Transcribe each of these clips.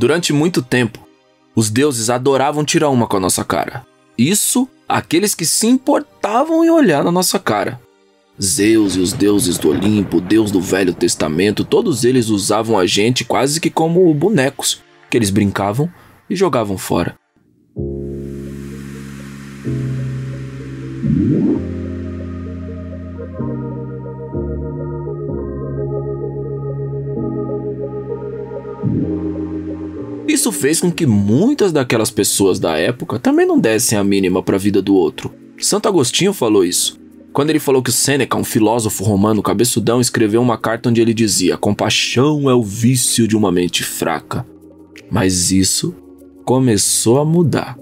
Durante muito tempo, os deuses adoravam tirar uma com a nossa cara. Isso, aqueles que se importavam em olhar na nossa cara. Zeus e os deuses do Olimpo, Deus do Velho Testamento, todos eles usavam a gente quase que como bonecos, que eles brincavam e jogavam fora. Isso fez com que muitas daquelas pessoas da época também não dessem a mínima para a vida do outro. Santo Agostinho falou isso. Quando ele falou que Sêneca, um filósofo romano cabeçudão, escreveu uma carta onde ele dizia: Compaixão é o vício de uma mente fraca. Mas isso começou a mudar.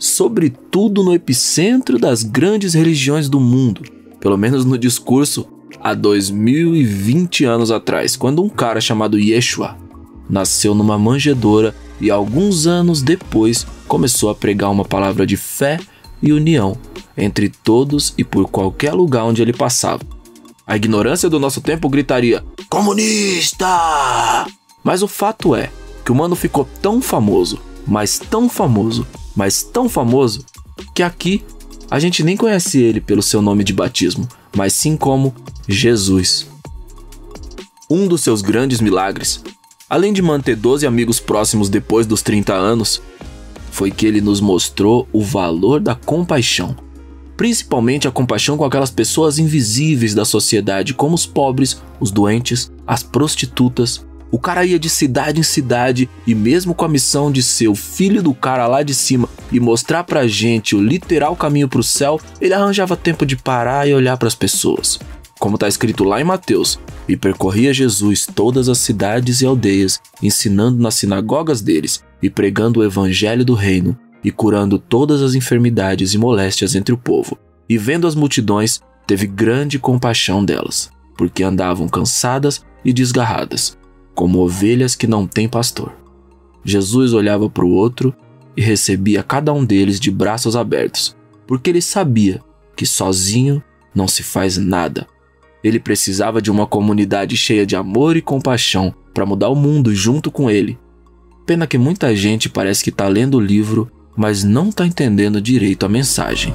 Sobretudo no epicentro das grandes religiões do mundo, pelo menos no discurso há 2020 anos atrás, quando um cara chamado Yeshua nasceu numa manjedoura e alguns anos depois começou a pregar uma palavra de fé e união entre todos e por qualquer lugar onde ele passava. A ignorância do nosso tempo gritaria: Comunista! Mas o fato é que o mano ficou tão famoso, mas tão famoso, mas tão famoso, que aqui a gente nem conhece ele pelo seu nome de batismo, mas sim como Jesus. Um dos seus grandes milagres Além de manter 12 amigos próximos depois dos 30 anos, foi que ele nos mostrou o valor da compaixão. Principalmente a compaixão com aquelas pessoas invisíveis da sociedade, como os pobres, os doentes, as prostitutas. O cara ia de cidade em cidade e, mesmo com a missão de ser o filho do cara lá de cima e mostrar pra gente o literal caminho pro céu, ele arranjava tempo de parar e olhar para as pessoas como está escrito lá em Mateus, e percorria Jesus todas as cidades e aldeias, ensinando nas sinagogas deles e pregando o evangelho do reino, e curando todas as enfermidades e moléstias entre o povo. E vendo as multidões, teve grande compaixão delas, porque andavam cansadas e desgarradas, como ovelhas que não têm pastor. Jesus olhava para o outro e recebia cada um deles de braços abertos, porque ele sabia que sozinho não se faz nada ele precisava de uma comunidade cheia de amor e compaixão para mudar o mundo junto com ele. Pena que muita gente parece que está lendo o livro, mas não está entendendo direito a mensagem.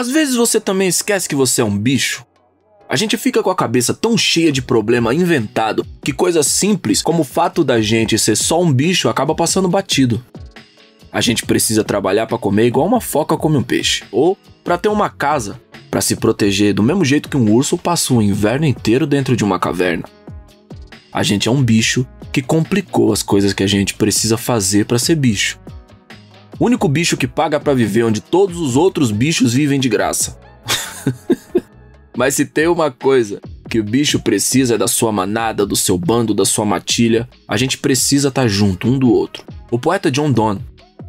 Às vezes você também esquece que você é um bicho. A gente fica com a cabeça tão cheia de problema inventado que coisas simples como o fato da gente ser só um bicho acaba passando batido. A gente precisa trabalhar para comer igual uma foca come um peixe, ou para ter uma casa, para se proteger do mesmo jeito que um urso passa o inverno inteiro dentro de uma caverna. A gente é um bicho que complicou as coisas que a gente precisa fazer para ser bicho. O único bicho que paga para viver onde todos os outros bichos vivem de graça. Mas se tem uma coisa que o bicho precisa é da sua manada, do seu bando, da sua matilha, a gente precisa estar tá junto um do outro. O poeta John Donne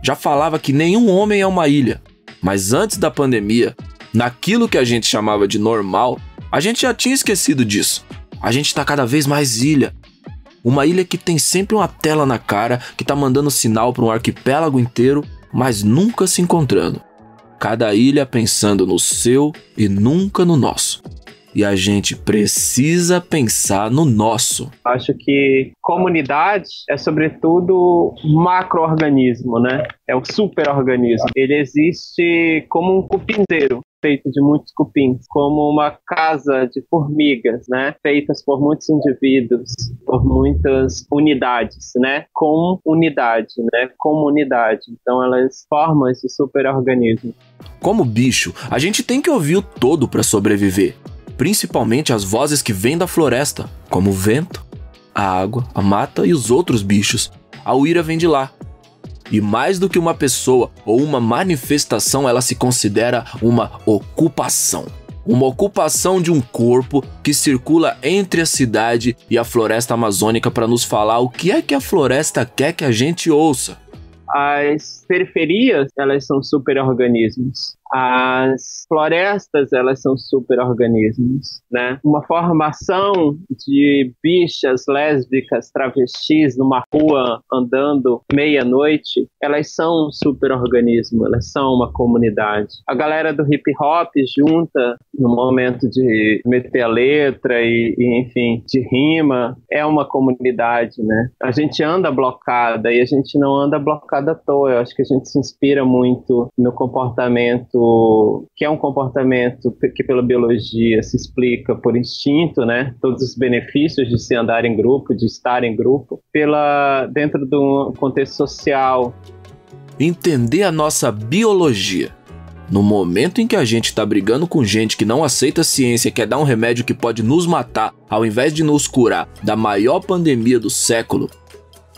já falava que nenhum homem é uma ilha, mas antes da pandemia, naquilo que a gente chamava de normal, a gente já tinha esquecido disso. A gente está cada vez mais ilha. Uma ilha que tem sempre uma tela na cara, que está mandando sinal para um arquipélago inteiro mas nunca se encontrando. Cada ilha pensando no seu e nunca no nosso. E a gente precisa pensar no nosso. Acho que comunidade é sobretudo macroorganismo, né? É um superorganismo. Ele existe como um cupinzeiro feito de muitos cupins, como uma casa de formigas, né, feitas por muitos indivíduos, por muitas unidades, né, com unidade, né, comunidade. Então elas formam esse superorganismo. Como bicho, a gente tem que ouvir o todo para sobreviver, principalmente as vozes que vêm da floresta, como o vento, a água, a mata e os outros bichos. A uíra vem de lá, e mais do que uma pessoa ou uma manifestação, ela se considera uma ocupação. Uma ocupação de um corpo que circula entre a cidade e a floresta amazônica para nos falar o que é que a floresta quer que a gente ouça. As periferias, elas são superorganismos. As florestas, elas são superorganismos, né? Uma formação de bichas lésbicas, travestis numa rua andando meia-noite, elas são um superorganismo, elas são uma comunidade. A galera do hip hop junta no momento de meter a letra e, e enfim, de rima, é uma comunidade, né? A gente anda blocada e a gente não anda blocada à toa. Eu acho que a gente se inspira muito no comportamento que é um comportamento que pela biologia se explica por instinto, né? Todos os benefícios de se andar em grupo, de estar em grupo, pela dentro do contexto social. Entender a nossa biologia. No momento em que a gente está brigando com gente que não aceita a ciência quer dar um remédio que pode nos matar, ao invés de nos curar da maior pandemia do século,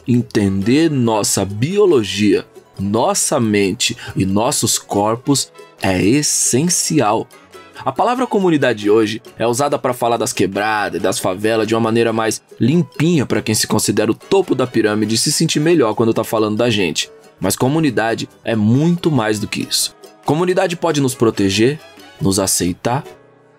entender nossa biologia, nossa mente e nossos corpos é essencial. A palavra comunidade hoje é usada para falar das quebradas e das favelas de uma maneira mais limpinha para quem se considera o topo da pirâmide se sentir melhor quando está falando da gente. Mas comunidade é muito mais do que isso. Comunidade pode nos proteger, nos aceitar,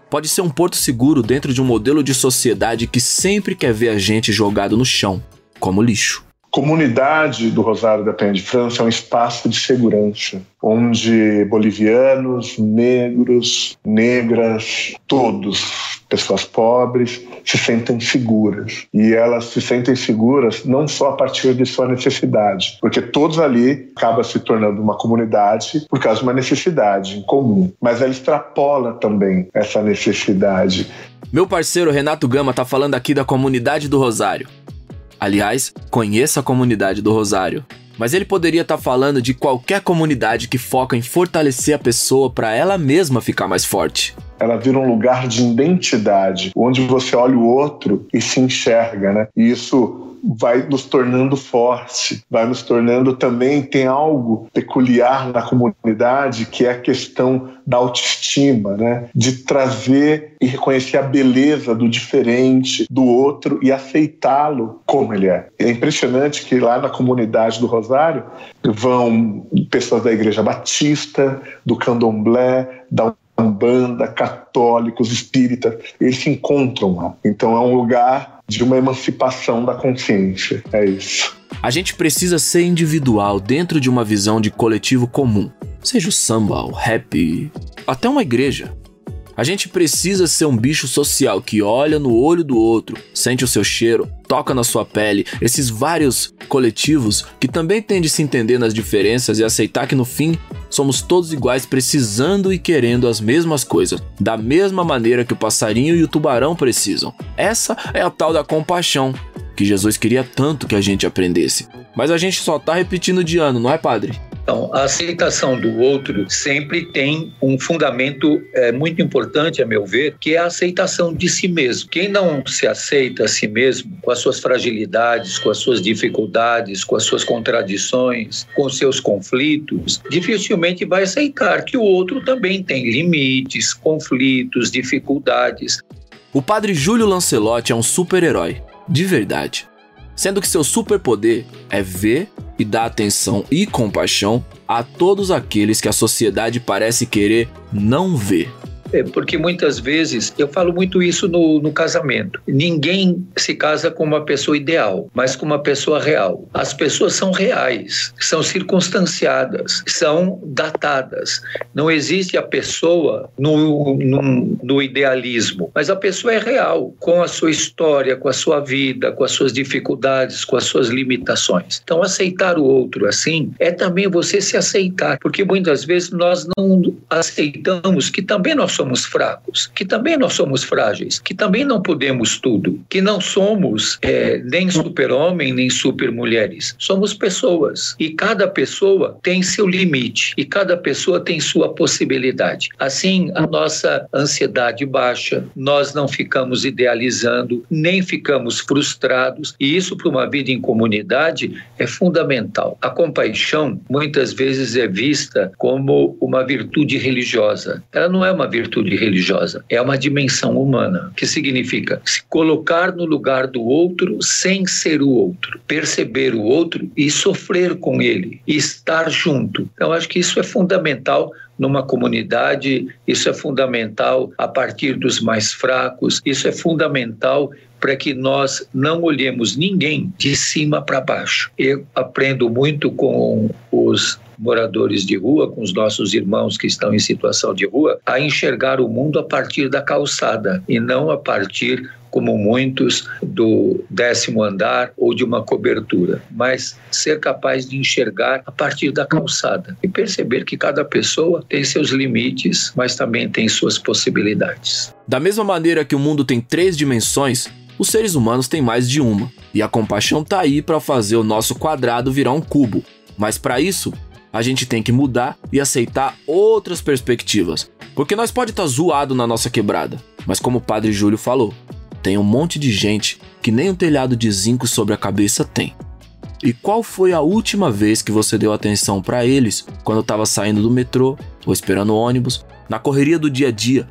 pode ser um porto seguro dentro de um modelo de sociedade que sempre quer ver a gente jogado no chão, como lixo comunidade do Rosário da Penha de França é um espaço de segurança, onde bolivianos, negros, negras, todos, pessoas pobres, se sentem seguras. E elas se sentem seguras não só a partir de sua necessidade, porque todos ali acaba se tornando uma comunidade por causa de uma necessidade em comum, mas ela extrapola também essa necessidade. Meu parceiro Renato Gama está falando aqui da comunidade do Rosário. Aliás, conheça a comunidade do Rosário. Mas ele poderia estar tá falando de qualquer comunidade que foca em fortalecer a pessoa para ela mesma ficar mais forte. Ela vira um lugar de identidade, onde você olha o outro e se enxerga, né? E isso vai nos tornando forte, vai nos tornando também tem algo peculiar na comunidade que é a questão da autoestima, né? De trazer e reconhecer a beleza do diferente, do outro e aceitá-lo como ele é. É impressionante que lá na comunidade do Rosário vão pessoas da Igreja Batista, do Candomblé, da Umbanda, católicos, espíritas, eles se encontram lá. Então é um lugar de uma emancipação da consciência. É isso. A gente precisa ser individual dentro de uma visão de coletivo comum, seja o samba, o rap, até uma igreja. A gente precisa ser um bicho social que olha no olho do outro, sente o seu cheiro, toca na sua pele, esses vários coletivos que também têm de se entender nas diferenças e aceitar que no fim somos todos iguais, precisando e querendo as mesmas coisas, da mesma maneira que o passarinho e o tubarão precisam. Essa é a tal da compaixão, que Jesus queria tanto que a gente aprendesse. Mas a gente só tá repetindo de ano, não é, padre? Então, a aceitação do outro sempre tem um fundamento é, muito importante, a meu ver, que é a aceitação de si mesmo. Quem não se aceita a si mesmo, com as suas fragilidades, com as suas dificuldades, com as suas contradições, com seus conflitos, dificilmente vai aceitar que o outro também tem limites, conflitos, dificuldades. O padre Júlio Lancelotti é um super-herói, de verdade sendo que seu superpoder é ver e dar atenção e compaixão a todos aqueles que a sociedade parece querer não ver. É, porque muitas vezes, eu falo muito isso no, no casamento. Ninguém se casa com uma pessoa ideal, mas com uma pessoa real. As pessoas são reais, são circunstanciadas, são datadas. Não existe a pessoa no, no, no idealismo, mas a pessoa é real, com a sua história, com a sua vida, com as suas dificuldades, com as suas limitações. Então, aceitar o outro assim é também você se aceitar, porque muitas vezes nós não aceitamos que também nós somos somos fracos, que também nós somos frágeis, que também não podemos tudo, que não somos é, nem super-homem nem super-mulheres. Somos pessoas e cada pessoa tem seu limite e cada pessoa tem sua possibilidade. Assim, a nossa ansiedade baixa, nós não ficamos idealizando, nem ficamos frustrados, e isso para uma vida em comunidade é fundamental. A compaixão muitas vezes é vista como uma virtude religiosa. Ela não é uma virtude virtude religiosa, é uma dimensão humana, que significa se colocar no lugar do outro sem ser o outro, perceber o outro e sofrer com ele, e estar junto. Então, acho que isso é fundamental numa comunidade, isso é fundamental a partir dos mais fracos, isso é fundamental para que nós não olhemos ninguém de cima para baixo. Eu aprendo muito com os moradores de rua, com os nossos irmãos que estão em situação de rua, a enxergar o mundo a partir da calçada e não a partir como muitos, do décimo andar ou de uma cobertura, mas ser capaz de enxergar a partir da calçada e perceber que cada pessoa tem seus limites, mas também tem suas possibilidades. Da mesma maneira que o mundo tem três dimensões, os seres humanos têm mais de uma, e a compaixão tá aí para fazer o nosso quadrado virar um cubo. Mas para isso, a gente tem que mudar e aceitar outras perspectivas. Porque nós pode estar tá zoado na nossa quebrada, mas como o Padre Júlio falou, tem um monte de gente que nem um telhado de zinco sobre a cabeça tem. E qual foi a última vez que você deu atenção para eles quando estava saindo do metrô ou esperando o ônibus, na correria do dia a dia,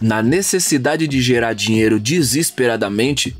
na necessidade de gerar dinheiro desesperadamente?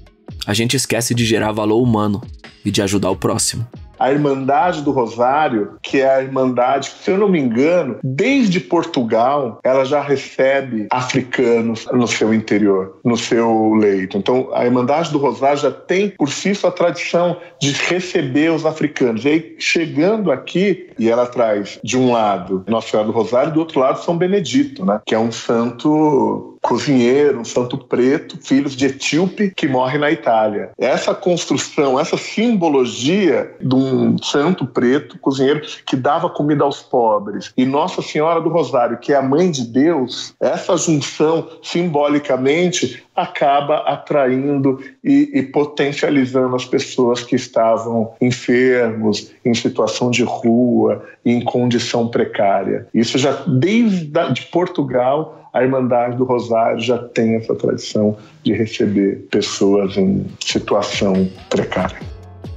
A gente esquece de gerar valor humano e de ajudar o próximo a Irmandade do Rosário, que é a Irmandade, se eu não me engano, desde Portugal, ela já recebe africanos no seu interior, no seu leito. Então, a Irmandade do Rosário já tem por si sua tradição de receber os africanos. E aí, chegando aqui, e ela traz, de um lado, Nossa Senhora do Rosário, do outro lado, São Benedito, né? que é um santo cozinheiro, um santo preto, filhos de etíope que morre na Itália. Essa construção, essa simbologia de um santo preto, cozinheiro que dava comida aos pobres, e Nossa Senhora do Rosário, que é a mãe de Deus, essa junção simbolicamente acaba atraindo e, e, potencializando as pessoas que estavam enfermos, em situação de rua, em condição precária. Isso já desde de Portugal a Irmandade do Rosário já tem essa tradição de receber pessoas em situação precária.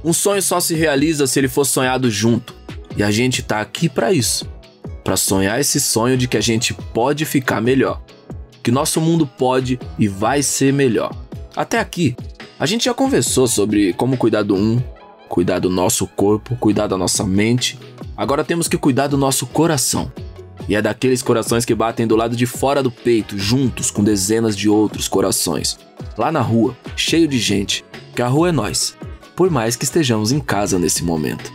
Um sonho só se realiza se ele for sonhado junto. E a gente tá aqui para isso. Para sonhar esse sonho de que a gente pode ficar melhor. Que nosso mundo pode e vai ser melhor. Até aqui, a gente já conversou sobre como cuidar do um, cuidar do nosso corpo, cuidar da nossa mente. Agora temos que cuidar do nosso coração. E é daqueles corações que batem do lado de fora do peito, juntos com dezenas de outros corações. Lá na rua, cheio de gente, que a rua é nós, por mais que estejamos em casa nesse momento.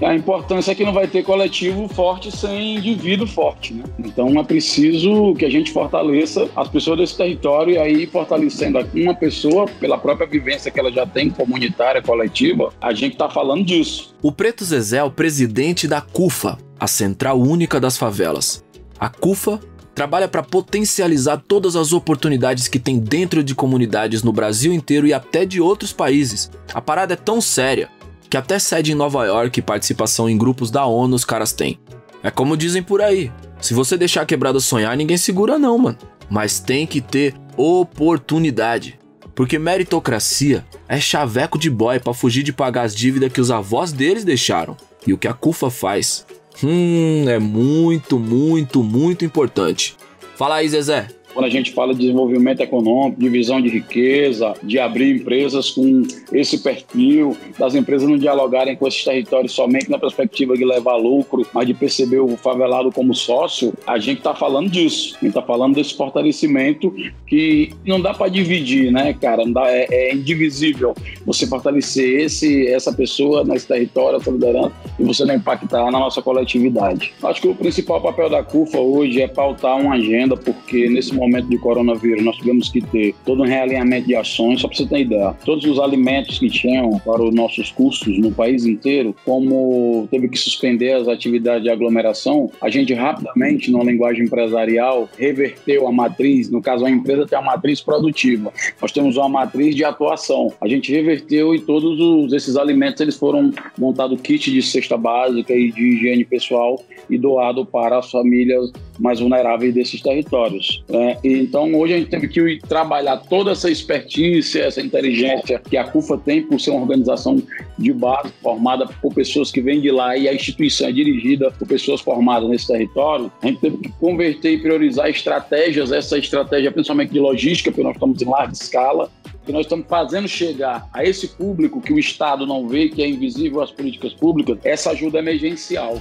A importância é que não vai ter coletivo forte sem indivíduo forte, né? Então é preciso que a gente fortaleça as pessoas desse território e aí fortalecendo uma pessoa pela própria vivência que ela já tem comunitária, coletiva, a gente está falando disso. O Preto Zezé é o presidente da CUFA, a Central Única das Favelas. A CUFA trabalha para potencializar todas as oportunidades que tem dentro de comunidades no Brasil inteiro e até de outros países. A parada é tão séria que até sede em Nova York e participação em grupos da ONU os caras têm. É como dizem por aí: se você deixar a quebrada sonhar, ninguém segura, não, mano. Mas tem que ter oportunidade. Porque meritocracia é chaveco de boy para fugir de pagar as dívidas que os avós deles deixaram. E o que a CUFA faz Hum, é muito, muito, muito importante. Fala aí, Zezé quando a gente fala de desenvolvimento econômico, divisão de riqueza, de abrir empresas com esse perfil, das empresas não dialogarem com esses territórios somente na perspectiva de levar lucro, mas de perceber o favelado como sócio, a gente está falando disso. A gente está falando desse fortalecimento que não dá para dividir, né, cara? Dá, é, é, indivisível você fortalecer esse, essa pessoa nesse território, essa liderança, e você não impactar na nossa coletividade. Acho que o principal papel da CUFA hoje é pautar uma agenda, porque nesse momento momento de coronavírus, nós tivemos que ter todo um realinhamento de ações. Só para você ter ideia, todos os alimentos que tinham para os nossos custos no país inteiro, como teve que suspender as atividades de aglomeração, a gente rapidamente, numa linguagem empresarial, reverteu a matriz. No caso, a empresa tem a matriz produtiva. Nós temos uma matriz de atuação. A gente reverteu e todos os, esses alimentos eles foram montados kit de cesta básica e de higiene pessoal e doado para as famílias mais vulneráveis desses territórios. Né? então, hoje a gente teve que trabalhar toda essa expertise, essa inteligência que a CUFA tem por ser uma organização de base formada por pessoas que vêm de lá e a instituição é dirigida por pessoas formadas nesse território. A gente teve que converter e priorizar estratégias, essa estratégia principalmente de logística, porque nós estamos em larga escala, que nós estamos fazendo chegar a esse público que o Estado não vê, que é invisível às políticas públicas, essa ajuda emergencial.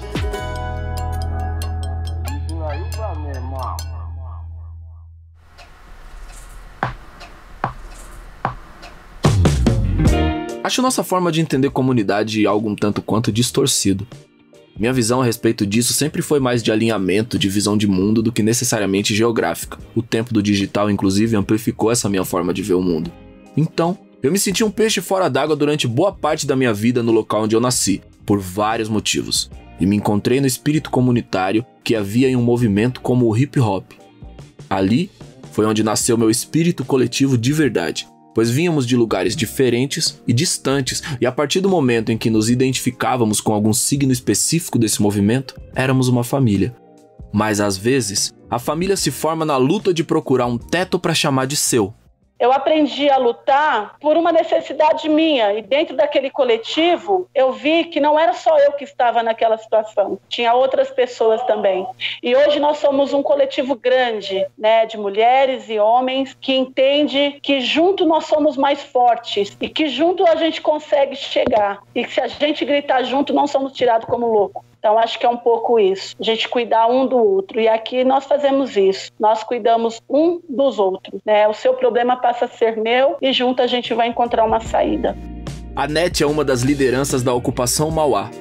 Acho nossa forma de entender comunidade algo um tanto quanto distorcido. Minha visão a respeito disso sempre foi mais de alinhamento, de visão de mundo do que necessariamente geográfica. O tempo do digital, inclusive, amplificou essa minha forma de ver o mundo. Então, eu me senti um peixe fora d'água durante boa parte da minha vida no local onde eu nasci, por vários motivos, e me encontrei no espírito comunitário que havia em um movimento como o hip hop. Ali foi onde nasceu meu espírito coletivo de verdade pois vínhamos de lugares diferentes e distantes, e a partir do momento em que nos identificávamos com algum signo específico desse movimento, éramos uma família. Mas às vezes, a família se forma na luta de procurar um teto para chamar de seu, eu aprendi a lutar por uma necessidade minha. E dentro daquele coletivo, eu vi que não era só eu que estava naquela situação, tinha outras pessoas também. E hoje nós somos um coletivo grande, né, de mulheres e homens que entende que junto nós somos mais fortes e que junto a gente consegue chegar. E que se a gente gritar junto, não somos tirados como louco. Então, acho que é um pouco isso, a gente cuidar um do outro. E aqui nós fazemos isso, nós cuidamos um dos outros. Né? O seu problema passa a ser meu e junto a gente vai encontrar uma saída. A NET é uma das lideranças da ocupação Mauá,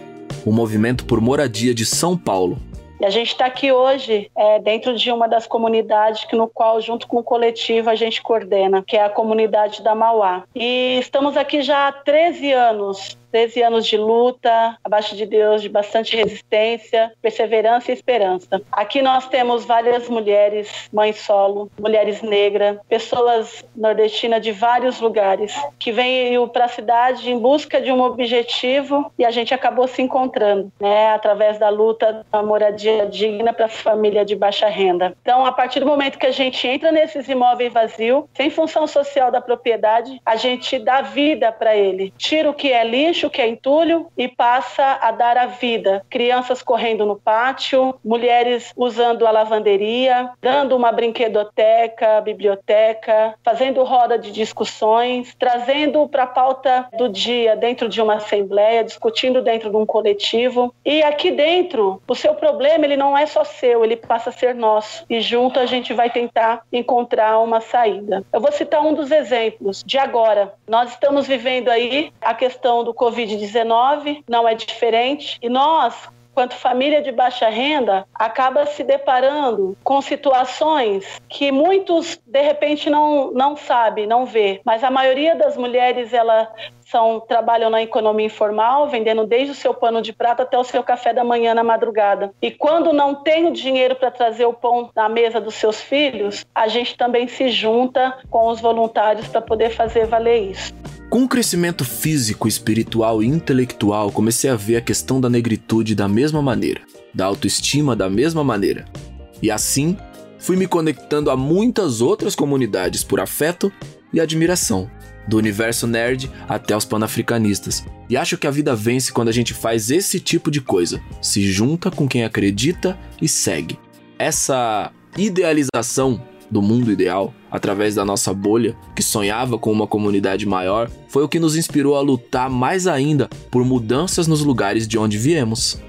o movimento por moradia de São Paulo. E a gente está aqui hoje é, dentro de uma das comunidades que no qual, junto com o coletivo, a gente coordena, que é a comunidade da Mauá. E estamos aqui já há 13 anos 13 anos de luta, abaixo de Deus, de bastante resistência, perseverança e esperança. Aqui nós temos várias mulheres, mães solo, mulheres negras, pessoas nordestinas de vários lugares que vêm para a cidade em busca de um objetivo e a gente acabou se encontrando, né, através da luta da moradia digna para a família de baixa renda. Então, a partir do momento que a gente entra nesses imóveis vazios, sem função social da propriedade, a gente dá vida para ele, tira o que é lixo o que é entulho e passa a dar a vida. Crianças correndo no pátio, mulheres usando a lavanderia, dando uma brinquedoteca, biblioteca, fazendo roda de discussões, trazendo para a pauta do dia dentro de uma assembleia, discutindo dentro de um coletivo. E aqui dentro, o seu problema ele não é só seu, ele passa a ser nosso. E junto a gente vai tentar encontrar uma saída. Eu vou citar um dos exemplos de agora. Nós estamos vivendo aí a questão do Covid-19, não é diferente. E nós, quanto família de baixa renda, acaba se deparando com situações que muitos de repente não não sabe, não vê, mas a maioria das mulheres ela são trabalham na economia informal, vendendo desde o seu pano de prata até o seu café da manhã na madrugada. E quando não tem o dinheiro para trazer o pão na mesa dos seus filhos, a gente também se junta com os voluntários para poder fazer valer isso. Com o crescimento físico, espiritual e intelectual, comecei a ver a questão da negritude da mesma maneira, da autoestima da mesma maneira. E assim, fui me conectando a muitas outras comunidades por afeto e admiração, do universo nerd até os panafricanistas. E acho que a vida vence quando a gente faz esse tipo de coisa, se junta com quem acredita e segue. Essa idealização do mundo ideal, através da nossa bolha, que sonhava com uma comunidade maior, foi o que nos inspirou a lutar mais ainda por mudanças nos lugares de onde viemos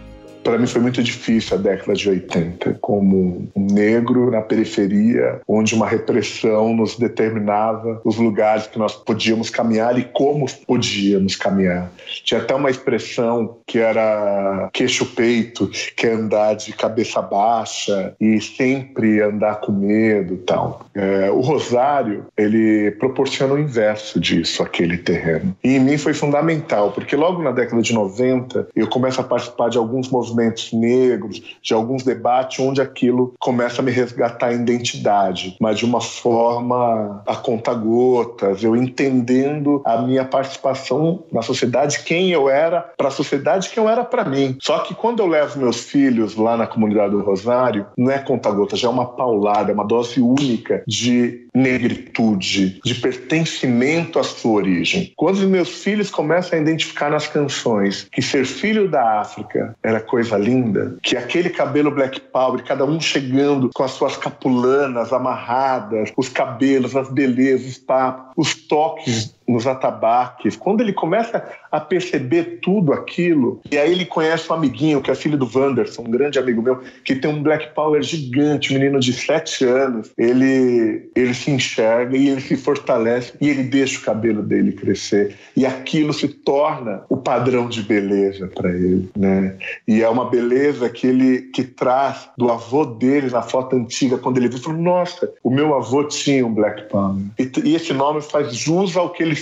para mim foi muito difícil a década de 80, como um negro na periferia, onde uma repressão nos determinava os lugares que nós podíamos caminhar e como podíamos caminhar. Tinha até uma expressão que era queixo-peito, que é andar de cabeça baixa e sempre andar com medo e tal. É, o Rosário, ele proporciona o inverso disso, aquele terreno. E em mim foi fundamental, porque logo na década de 90 eu começo a participar de alguns movimentos movimentos negros, de alguns debates onde aquilo começa a me resgatar a identidade, mas de uma forma a conta-gotas, eu entendendo a minha participação na sociedade, quem eu era para a sociedade, quem eu era para mim. Só que quando eu levo meus filhos lá na comunidade do Rosário, não é conta-gotas, é uma paulada, é uma dose única de negritude, de pertencimento à sua origem. Quando os meus filhos começam a identificar nas canções que ser filho da África era coisa linda, que aquele cabelo black power, cada um chegando com as suas capulanas amarradas, os cabelos, as belezas, os papos, os toques nos atabaques, quando ele começa a perceber tudo aquilo, e aí ele conhece um amiguinho, que é filho do Wanderson, um grande amigo meu, que tem um black power gigante, um menino de sete anos, ele, ele se enxerga e ele se fortalece e ele deixa o cabelo dele crescer. E aquilo se torna o padrão de beleza para ele, né? E é uma beleza que ele que traz do avô dele na foto antiga, quando ele viu, falou, nossa, o meu avô tinha um black power. E, e esse nome faz jus ao que ele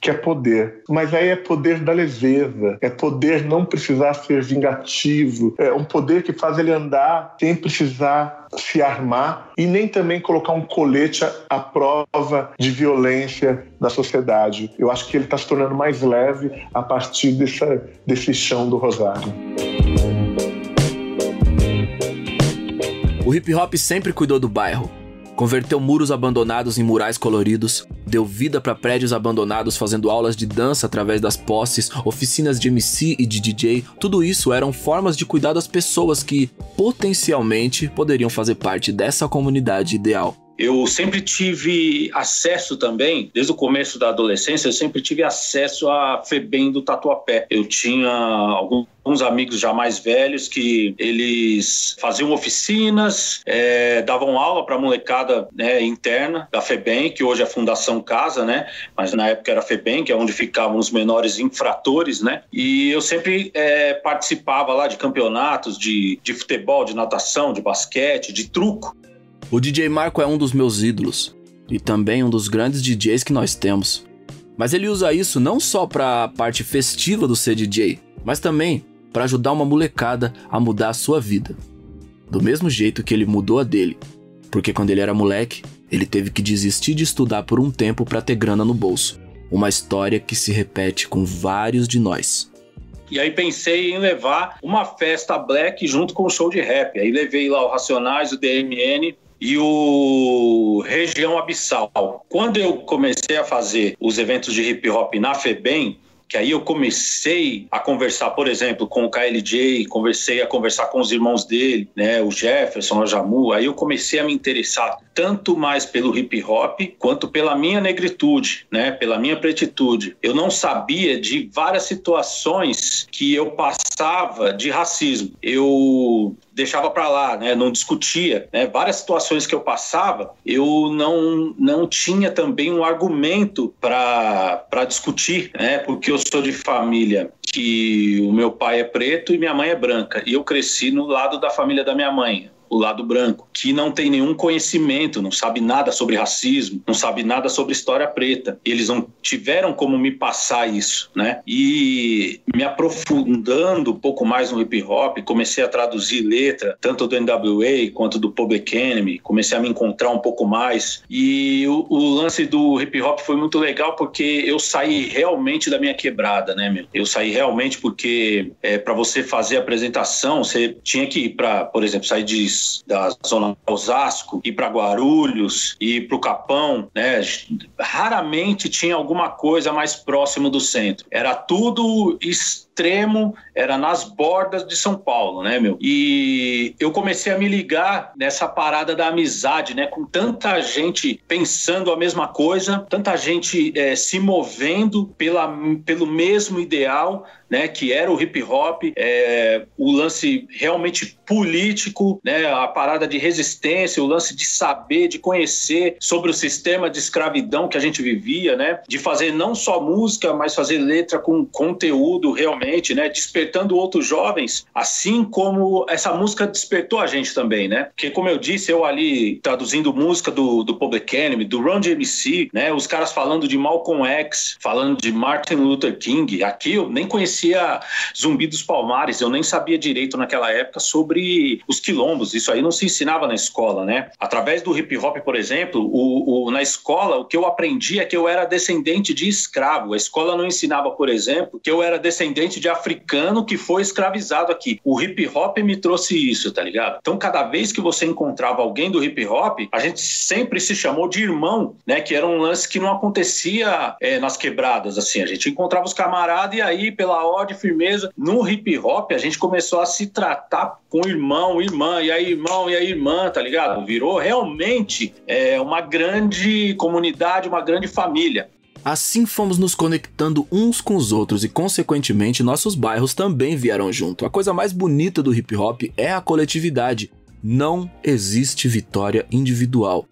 que é poder. Mas aí é poder da leveza, é poder não precisar ser vingativo, é um poder que faz ele andar sem precisar se armar e nem também colocar um colete à prova de violência da sociedade. Eu acho que ele está se tornando mais leve a partir dessa, desse chão do Rosário. O hip hop sempre cuidou do bairro Converteu muros abandonados em murais coloridos, deu vida para prédios abandonados fazendo aulas de dança através das posses, oficinas de MC e de DJ. Tudo isso eram formas de cuidar das pessoas que potencialmente poderiam fazer parte dessa comunidade ideal. Eu sempre tive acesso também, desde o começo da adolescência, eu sempre tive acesso à FEBEM do Tatuapé. Eu tinha alguns amigos já mais velhos que eles faziam oficinas, é, davam aula para a molecada né, interna da FEBEM, que hoje é Fundação Casa, né? Mas na época era FEBEM, que é onde ficavam os menores infratores, né? E eu sempre é, participava lá de campeonatos de, de futebol, de natação, de basquete, de truco. O DJ Marco é um dos meus ídolos e também um dos grandes DJs que nós temos. Mas ele usa isso não só para a parte festiva do ser DJ, mas também para ajudar uma molecada a mudar a sua vida. Do mesmo jeito que ele mudou a dele, porque quando ele era moleque, ele teve que desistir de estudar por um tempo para ter grana no bolso. Uma história que se repete com vários de nós. E aí pensei em levar uma festa black junto com o show de rap. Aí levei lá o Racionais, o DMN, e o Região Abissal. Quando eu comecei a fazer os eventos de hip hop na FEBEM, que aí eu comecei a conversar, por exemplo, com o KLJ, conversei a conversar com os irmãos dele, né, o Jefferson, o Jamu, aí eu comecei a me interessar tanto mais pelo hip hop quanto pela minha negritude, né, pela minha pretitude. Eu não sabia de várias situações que eu passava de racismo. Eu deixava para lá, né? não discutia. Né? Várias situações que eu passava, eu não, não tinha também um argumento para discutir, né? porque eu sou de família que o meu pai é preto e minha mãe é branca. E eu cresci no lado da família da minha mãe o lado branco, que não tem nenhum conhecimento, não sabe nada sobre racismo, não sabe nada sobre história preta. Eles não tiveram como me passar isso, né? E me aprofundando um pouco mais no hip hop, comecei a traduzir letra, tanto do NWA quanto do Public Enemy, comecei a me encontrar um pouco mais. E o, o lance do hip hop foi muito legal porque eu saí realmente da minha quebrada, né, meu? Eu saí realmente porque é, para você fazer a apresentação, você tinha que ir para, por exemplo, sair de da zona Osasco, ir para Guarulhos, ir para o Capão, né? Raramente tinha alguma coisa mais próximo do centro. Era tudo extremo, era nas bordas de São Paulo, né, meu? E eu comecei a me ligar nessa parada da amizade, né? Com tanta gente pensando a mesma coisa, tanta gente é, se movendo pela, pelo mesmo ideal, né? Que era o hip hop, é, o lance realmente político, né? A parada de resistência, o lance de saber, de conhecer sobre o sistema de escravidão que a gente vivia, né? De fazer não só música, mas fazer letra com conteúdo realmente gente, né? Despertando outros jovens, assim como essa música despertou a gente também, né? Porque, como eu disse, eu ali traduzindo música do, do Public Enemy, do Run DMC, né? Os caras falando de Malcolm X, falando de Martin Luther King. Aqui eu nem conhecia Zumbi dos Palmares, eu nem sabia direito naquela época sobre os quilombos. Isso aí não se ensinava na escola, né? Através do hip hop, por exemplo, o, o, na escola, o que eu aprendi é que eu era descendente de escravo. A escola não ensinava, por exemplo, que eu era descendente de africano que foi escravizado aqui. O hip hop me trouxe isso, tá ligado? Então, cada vez que você encontrava alguém do hip hop, a gente sempre se chamou de irmão, né? Que era um lance que não acontecia é, nas quebradas, assim. A gente encontrava os camaradas e aí, pela ordem firmeza, no hip hop, a gente começou a se tratar com irmão, irmã, e aí irmão, e aí irmã, tá ligado? Virou realmente é, uma grande comunidade, uma grande família. Assim fomos nos conectando uns com os outros e, consequentemente, nossos bairros também vieram junto. A coisa mais bonita do hip hop é a coletividade. Não existe vitória individual.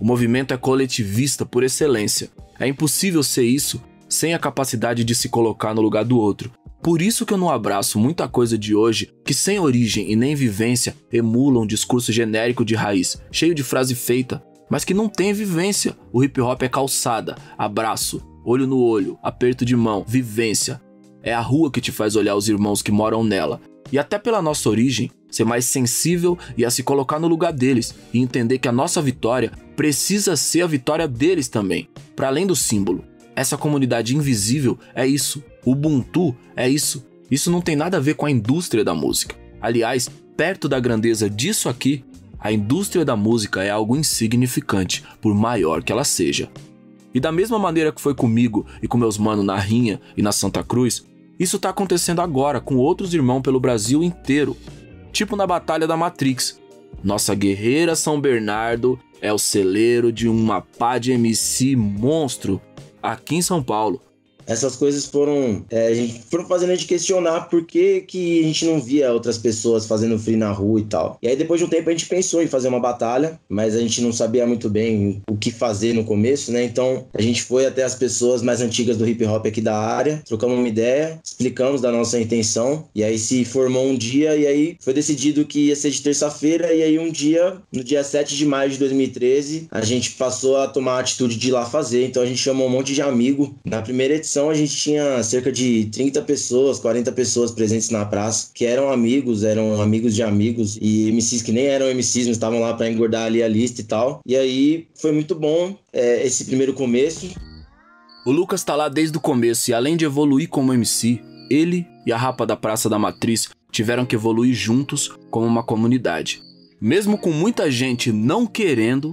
O movimento é coletivista por excelência. É impossível ser isso sem a capacidade de se colocar no lugar do outro. Por isso que eu não abraço muita coisa de hoje que sem origem e nem vivência emula um discurso genérico de raiz, cheio de frase feita, mas que não tem vivência. O hip hop é calçada, abraço, olho no olho, aperto de mão, vivência. É a rua que te faz olhar os irmãos que moram nela. E até pela nossa origem, ser mais sensível e a se colocar no lugar deles e entender que a nossa vitória precisa ser a vitória deles também, para além do símbolo. Essa comunidade invisível é isso. Ubuntu é isso. Isso não tem nada a ver com a indústria da música. Aliás, perto da grandeza disso aqui, a indústria da música é algo insignificante, por maior que ela seja. E da mesma maneira que foi comigo e com meus manos na Rinha e na Santa Cruz, isso tá acontecendo agora com outros irmãos pelo Brasil inteiro. Tipo na Batalha da Matrix. Nossa guerreira São Bernardo é o celeiro de uma pá de MC monstro aqui em São Paulo essas coisas foram, é, a gente, foram fazendo a gente questionar por que, que a gente não via outras pessoas fazendo free na rua e tal. E aí, depois de um tempo, a gente pensou em fazer uma batalha, mas a gente não sabia muito bem o que fazer no começo, né? Então, a gente foi até as pessoas mais antigas do hip hop aqui da área, trocamos uma ideia, explicamos da nossa intenção, e aí se formou um dia, e aí foi decidido que ia ser de terça-feira, e aí um dia, no dia 7 de maio de 2013, a gente passou a tomar a atitude de ir lá fazer. Então, a gente chamou um monte de amigo. Na primeira edição, edição a gente tinha cerca de 30 pessoas, 40 pessoas presentes na praça, que eram amigos, eram amigos de amigos e MCs que nem eram MCs, mas estavam lá para engordar ali a lista e tal. E aí foi muito bom é, esse primeiro começo. O Lucas tá lá desde o começo e além de evoluir como MC, ele e a Rapa da Praça da Matriz tiveram que evoluir juntos como uma comunidade. Mesmo com muita gente não querendo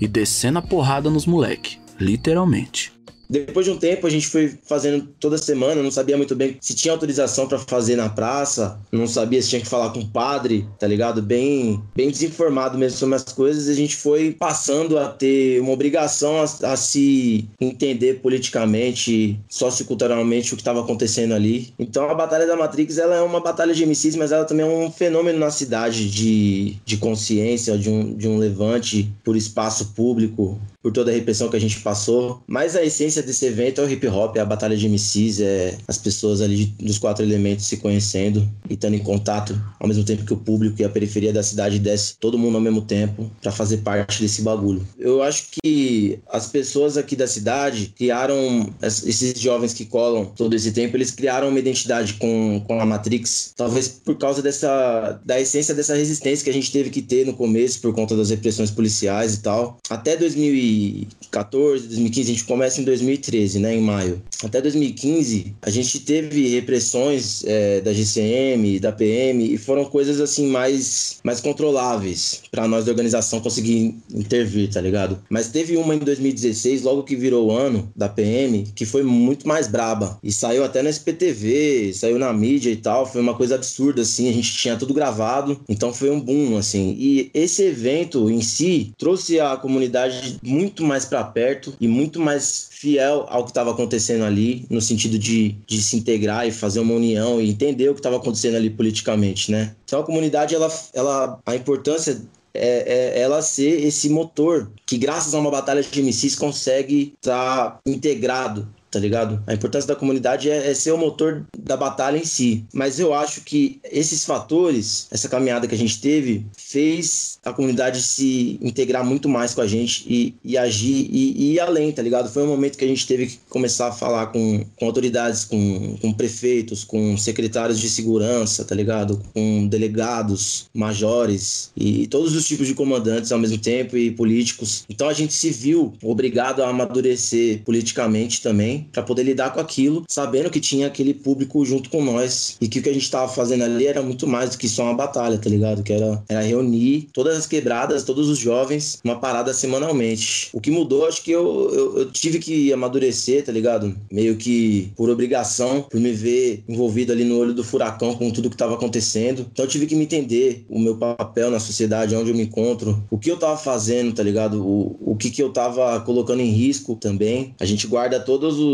e descendo a porrada nos moleque, literalmente. Depois de um tempo, a gente foi fazendo toda semana, não sabia muito bem se tinha autorização para fazer na praça, não sabia se tinha que falar com o padre, tá ligado? Bem, bem desinformado mesmo sobre as coisas, a gente foi passando a ter uma obrigação a, a se entender politicamente, socioculturalmente o que estava acontecendo ali. Então a Batalha da Matrix ela é uma batalha de MCs, mas ela também é um fenômeno na cidade de, de consciência, de um, de um levante por espaço público, por toda a repressão que a gente passou. Mas a essência desse evento é o hip hop, é a batalha de MCs, é as pessoas ali dos quatro elementos se conhecendo e estando em contato ao mesmo tempo que o público e a periferia da cidade desce todo mundo ao mesmo tempo para fazer parte desse bagulho. Eu acho que as pessoas aqui da cidade criaram esses jovens que colam todo esse tempo, eles criaram uma identidade com, com a Matrix, talvez por causa dessa da essência dessa resistência que a gente teve que ter no começo por conta das repressões policiais e tal. Até 2000 2014, 2015, a gente começa em 2013, né, em maio. Até 2015, a gente teve repressões é, da GCM, da PM, e foram coisas assim mais, mais controláveis para nós da organização conseguir intervir, tá ligado? Mas teve uma em 2016, logo que virou o ano da PM, que foi muito mais braba. E saiu até no SPTV, saiu na mídia e tal. Foi uma coisa absurda, assim. A gente tinha tudo gravado, então foi um boom, assim. E esse evento em si trouxe a comunidade muito muito mais para perto e muito mais fiel ao que estava acontecendo ali, no sentido de, de se integrar e fazer uma união e entender o que estava acontecendo ali politicamente, né? Então a comunidade, ela, ela a importância é, é, ela ser esse motor que, graças a uma batalha de MCs, consegue estar tá integrado tá ligado? A importância da comunidade é, é, ser o motor da batalha em si. Mas eu acho que esses fatores, essa caminhada que a gente teve, fez a comunidade se integrar muito mais com a gente e, e agir e, e ir além, tá ligado? Foi um momento que a gente teve que começar a falar com, com autoridades, com, com prefeitos, com secretários de segurança, tá ligado? Com delegados, majores e todos os tipos de comandantes ao mesmo tempo e políticos. Então a gente se viu obrigado a amadurecer politicamente também para poder lidar com aquilo, sabendo que tinha aquele público junto com nós e que o que a gente tava fazendo ali era muito mais do que só uma batalha, tá ligado? Que era, era reunir todas as quebradas, todos os jovens, uma parada semanalmente. O que mudou, acho que eu, eu, eu tive que amadurecer, tá ligado? Meio que por obrigação, por me ver envolvido ali no olho do furacão com tudo que tava acontecendo. Então eu tive que me entender o meu papel na sociedade, onde eu me encontro, o que eu tava fazendo, tá ligado? O, o que que eu tava colocando em risco também. A gente guarda todos os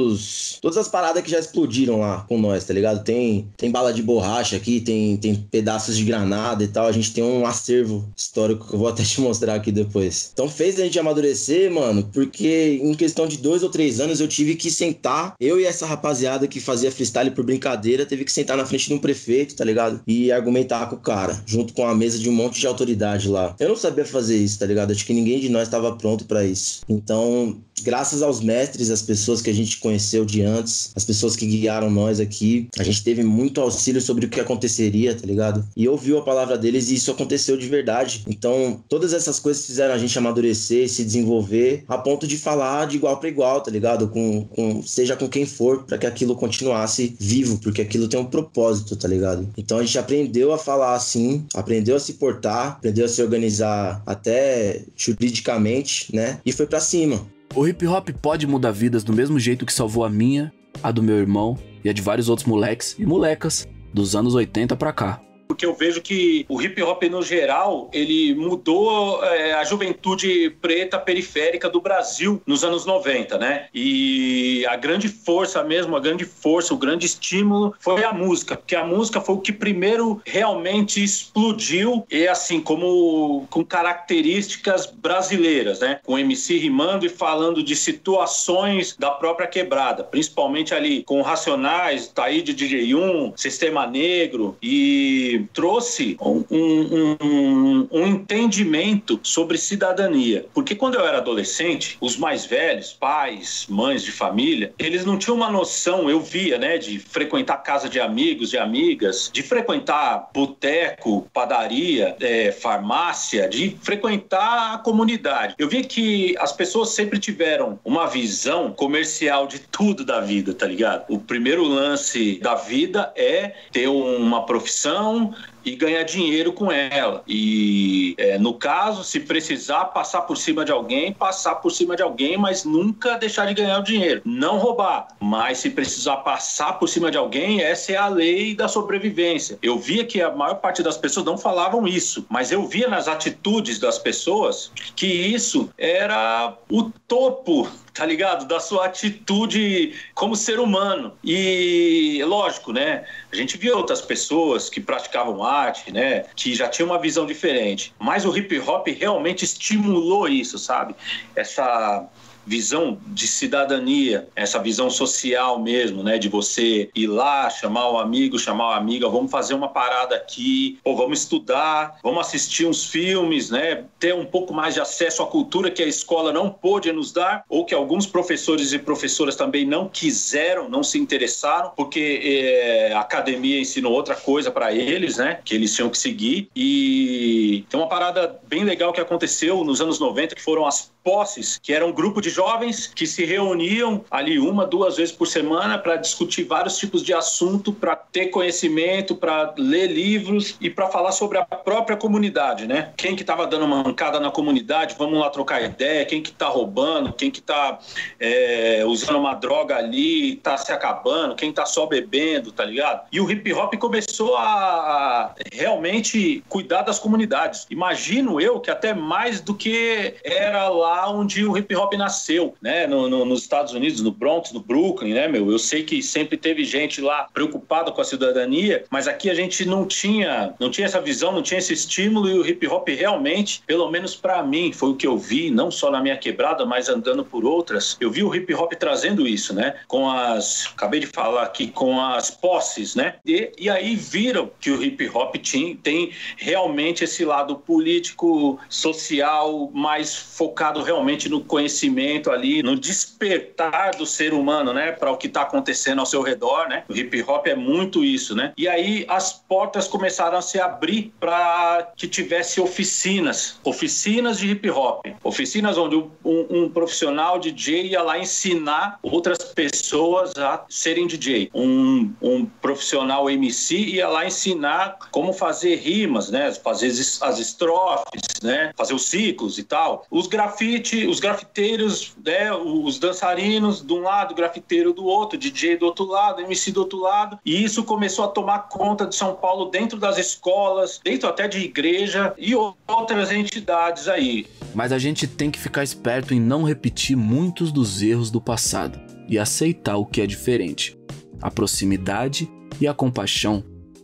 todas as paradas que já explodiram lá com nós, tá ligado? Tem tem bala de borracha aqui, tem tem pedaços de granada e tal. A gente tem um acervo histórico que eu vou até te mostrar aqui depois. Então fez a gente amadurecer, mano, porque em questão de dois ou três anos eu tive que sentar, eu e essa rapaziada que fazia freestyle por brincadeira, teve que sentar na frente de um prefeito, tá ligado? E argumentar com o cara, junto com a mesa de um monte de autoridade lá. Eu não sabia fazer isso, tá ligado? Acho que ninguém de nós estava pronto para isso. Então, graças aos mestres, as pessoas que a gente conheceu de antes, as pessoas que guiaram nós aqui, a gente teve muito auxílio sobre o que aconteceria, tá ligado? E ouviu a palavra deles e isso aconteceu de verdade. Então, todas essas coisas fizeram a gente amadurecer, se desenvolver, a ponto de falar de igual para igual, tá ligado? Com, com seja com quem for, para que aquilo continuasse vivo, porque aquilo tem um propósito, tá ligado? Então a gente aprendeu a falar assim, aprendeu a se portar, aprendeu a se organizar até juridicamente, né? E foi para cima. O hip hop pode mudar vidas do mesmo jeito que salvou a minha, a do meu irmão e a de vários outros moleques e molecas dos anos 80 pra cá porque eu vejo que o hip hop no geral ele mudou é, a juventude preta periférica do Brasil nos anos 90, né? E a grande força mesmo, a grande força, o grande estímulo foi a música, porque a música foi o que primeiro realmente explodiu e assim como com características brasileiras, né? Com MC rimando e falando de situações da própria quebrada, principalmente ali com Racionais, Taíde DJ1, Sistema Negro e trouxe um, um, um, entendimento sobre cidadania. Porque quando eu era adolescente, os mais velhos, pais, mães de família, eles não tinham uma noção, eu via, né, de frequentar casa de amigos, de amigas, de frequentar boteco, padaria, é, farmácia, de frequentar a comunidade. Eu via que as pessoas sempre tiveram uma visão comercial de tudo da vida, tá ligado? O primeiro lance da vida é ter uma profissão, e ganhar dinheiro com ela. E é, no caso, se precisar passar por cima de alguém, passar por cima de alguém, mas nunca deixar de ganhar o dinheiro. Não roubar, mas se precisar passar por cima de alguém, essa é a lei da sobrevivência. Eu via que a maior parte das pessoas não falavam isso, mas eu via nas atitudes das pessoas que isso era o topo tá ligado? Da sua atitude como ser humano. E lógico, né? A gente via outras pessoas que praticavam arte, né? Que já tinham uma visão diferente. Mas o hip hop realmente estimulou isso, sabe? Essa visão de cidadania, essa visão social mesmo, né? De você ir lá, chamar o amigo, chamar a amiga, vamos fazer uma parada aqui, ou vamos estudar, vamos assistir uns filmes, né? Ter um pouco mais de acesso à cultura que a escola não pôde nos dar, ou que alguns professores e professoras também não quiseram, não se interessaram, porque é, a academia ensinou outra coisa para eles, né? Que eles tinham que seguir. E tem uma parada bem legal que aconteceu nos anos 90, que foram as posses, que era um grupo de jovens que se reuniam ali uma, duas vezes por semana para discutir vários tipos de assunto, para ter conhecimento, para ler livros e para falar sobre a própria comunidade, né? Quem que estava dando mancada na comunidade, vamos lá trocar ideia, quem que está roubando, quem que está é, usando uma droga ali, está se acabando, quem está só bebendo, tá ligado? E o hip hop começou a realmente cuidar das comunidades. Imagino eu que até mais do que era lá onde o hip hop nasceu nasceu, né, no, no, nos Estados Unidos, no Bronx, no Brooklyn, né, meu? Eu sei que sempre teve gente lá preocupada com a cidadania, mas aqui a gente não tinha, não tinha essa visão, não tinha esse estímulo e o hip hop realmente, pelo menos para mim, foi o que eu vi, não só na minha quebrada, mas andando por outras. Eu vi o hip hop trazendo isso, né? Com as, acabei de falar aqui, com as posses, né? E, e aí viram que o hip hop tinha, tem realmente esse lado político, social, mais focado realmente no conhecimento ali, no despertar do ser humano, né? Para o que está acontecendo ao seu redor, né? O hip hop é muito isso, né? E aí as portas começaram a se abrir para que tivesse oficinas, oficinas de hip hop, oficinas onde um, um profissional DJ ia lá ensinar outras pessoas a serem DJ. Um, um profissional MC ia lá ensinar como fazer rimas, né? Fazer as estrofes, né? Fazer os ciclos e tal. Os grafite, os grafiteiros, né? Os dançarinos de um lado, grafiteiro do outro, DJ do outro lado, MC do outro lado. E isso começou a tomar conta de São Paulo dentro das escolas, dentro até de igreja e outras entidades aí. Mas a gente tem que ficar esperto em não repetir muitos dos erros do passado e aceitar o que é diferente. A proximidade e a compaixão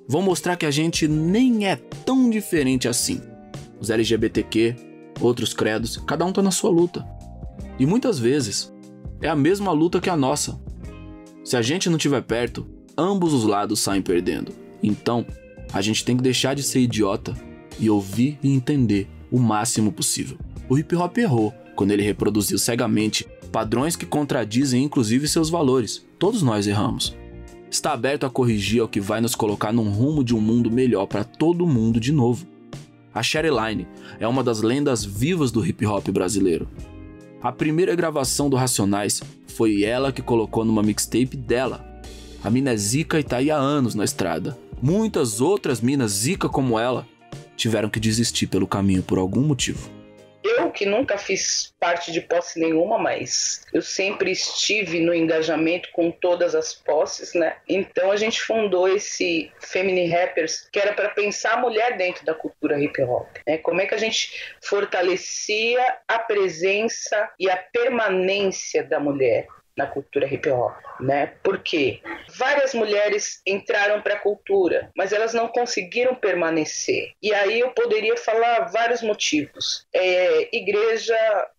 vão mostrar que a gente nem é tão diferente assim. Os LGBTQ, outros credos, cada um tá na sua luta. E muitas vezes é a mesma luta que a nossa. Se a gente não estiver perto, ambos os lados saem perdendo. Então, a gente tem que deixar de ser idiota e ouvir e entender o máximo possível. O hip hop errou quando ele reproduziu cegamente padrões que contradizem inclusive seus valores. Todos nós erramos. Está aberto a corrigir o que vai nos colocar num rumo de um mundo melhor para todo mundo de novo. A Sherry Line é uma das lendas vivas do hip hop brasileiro. A primeira gravação do Racionais foi ela que colocou numa mixtape dela. A mina é zica e tá aí há anos na estrada. Muitas outras minas zica como ela tiveram que desistir pelo caminho por algum motivo. Eu que nunca fiz parte de posse nenhuma, mas eu sempre estive no engajamento com todas as posses, né? Então a gente fundou esse Femini Rappers, que era para pensar a mulher dentro da cultura hip hop. Né? Como é que a gente fortalecia a presença e a permanência da mulher na cultura hip hop, né? Porque várias mulheres entraram para a cultura, mas elas não conseguiram permanecer. E aí eu poderia falar vários motivos. É, igreja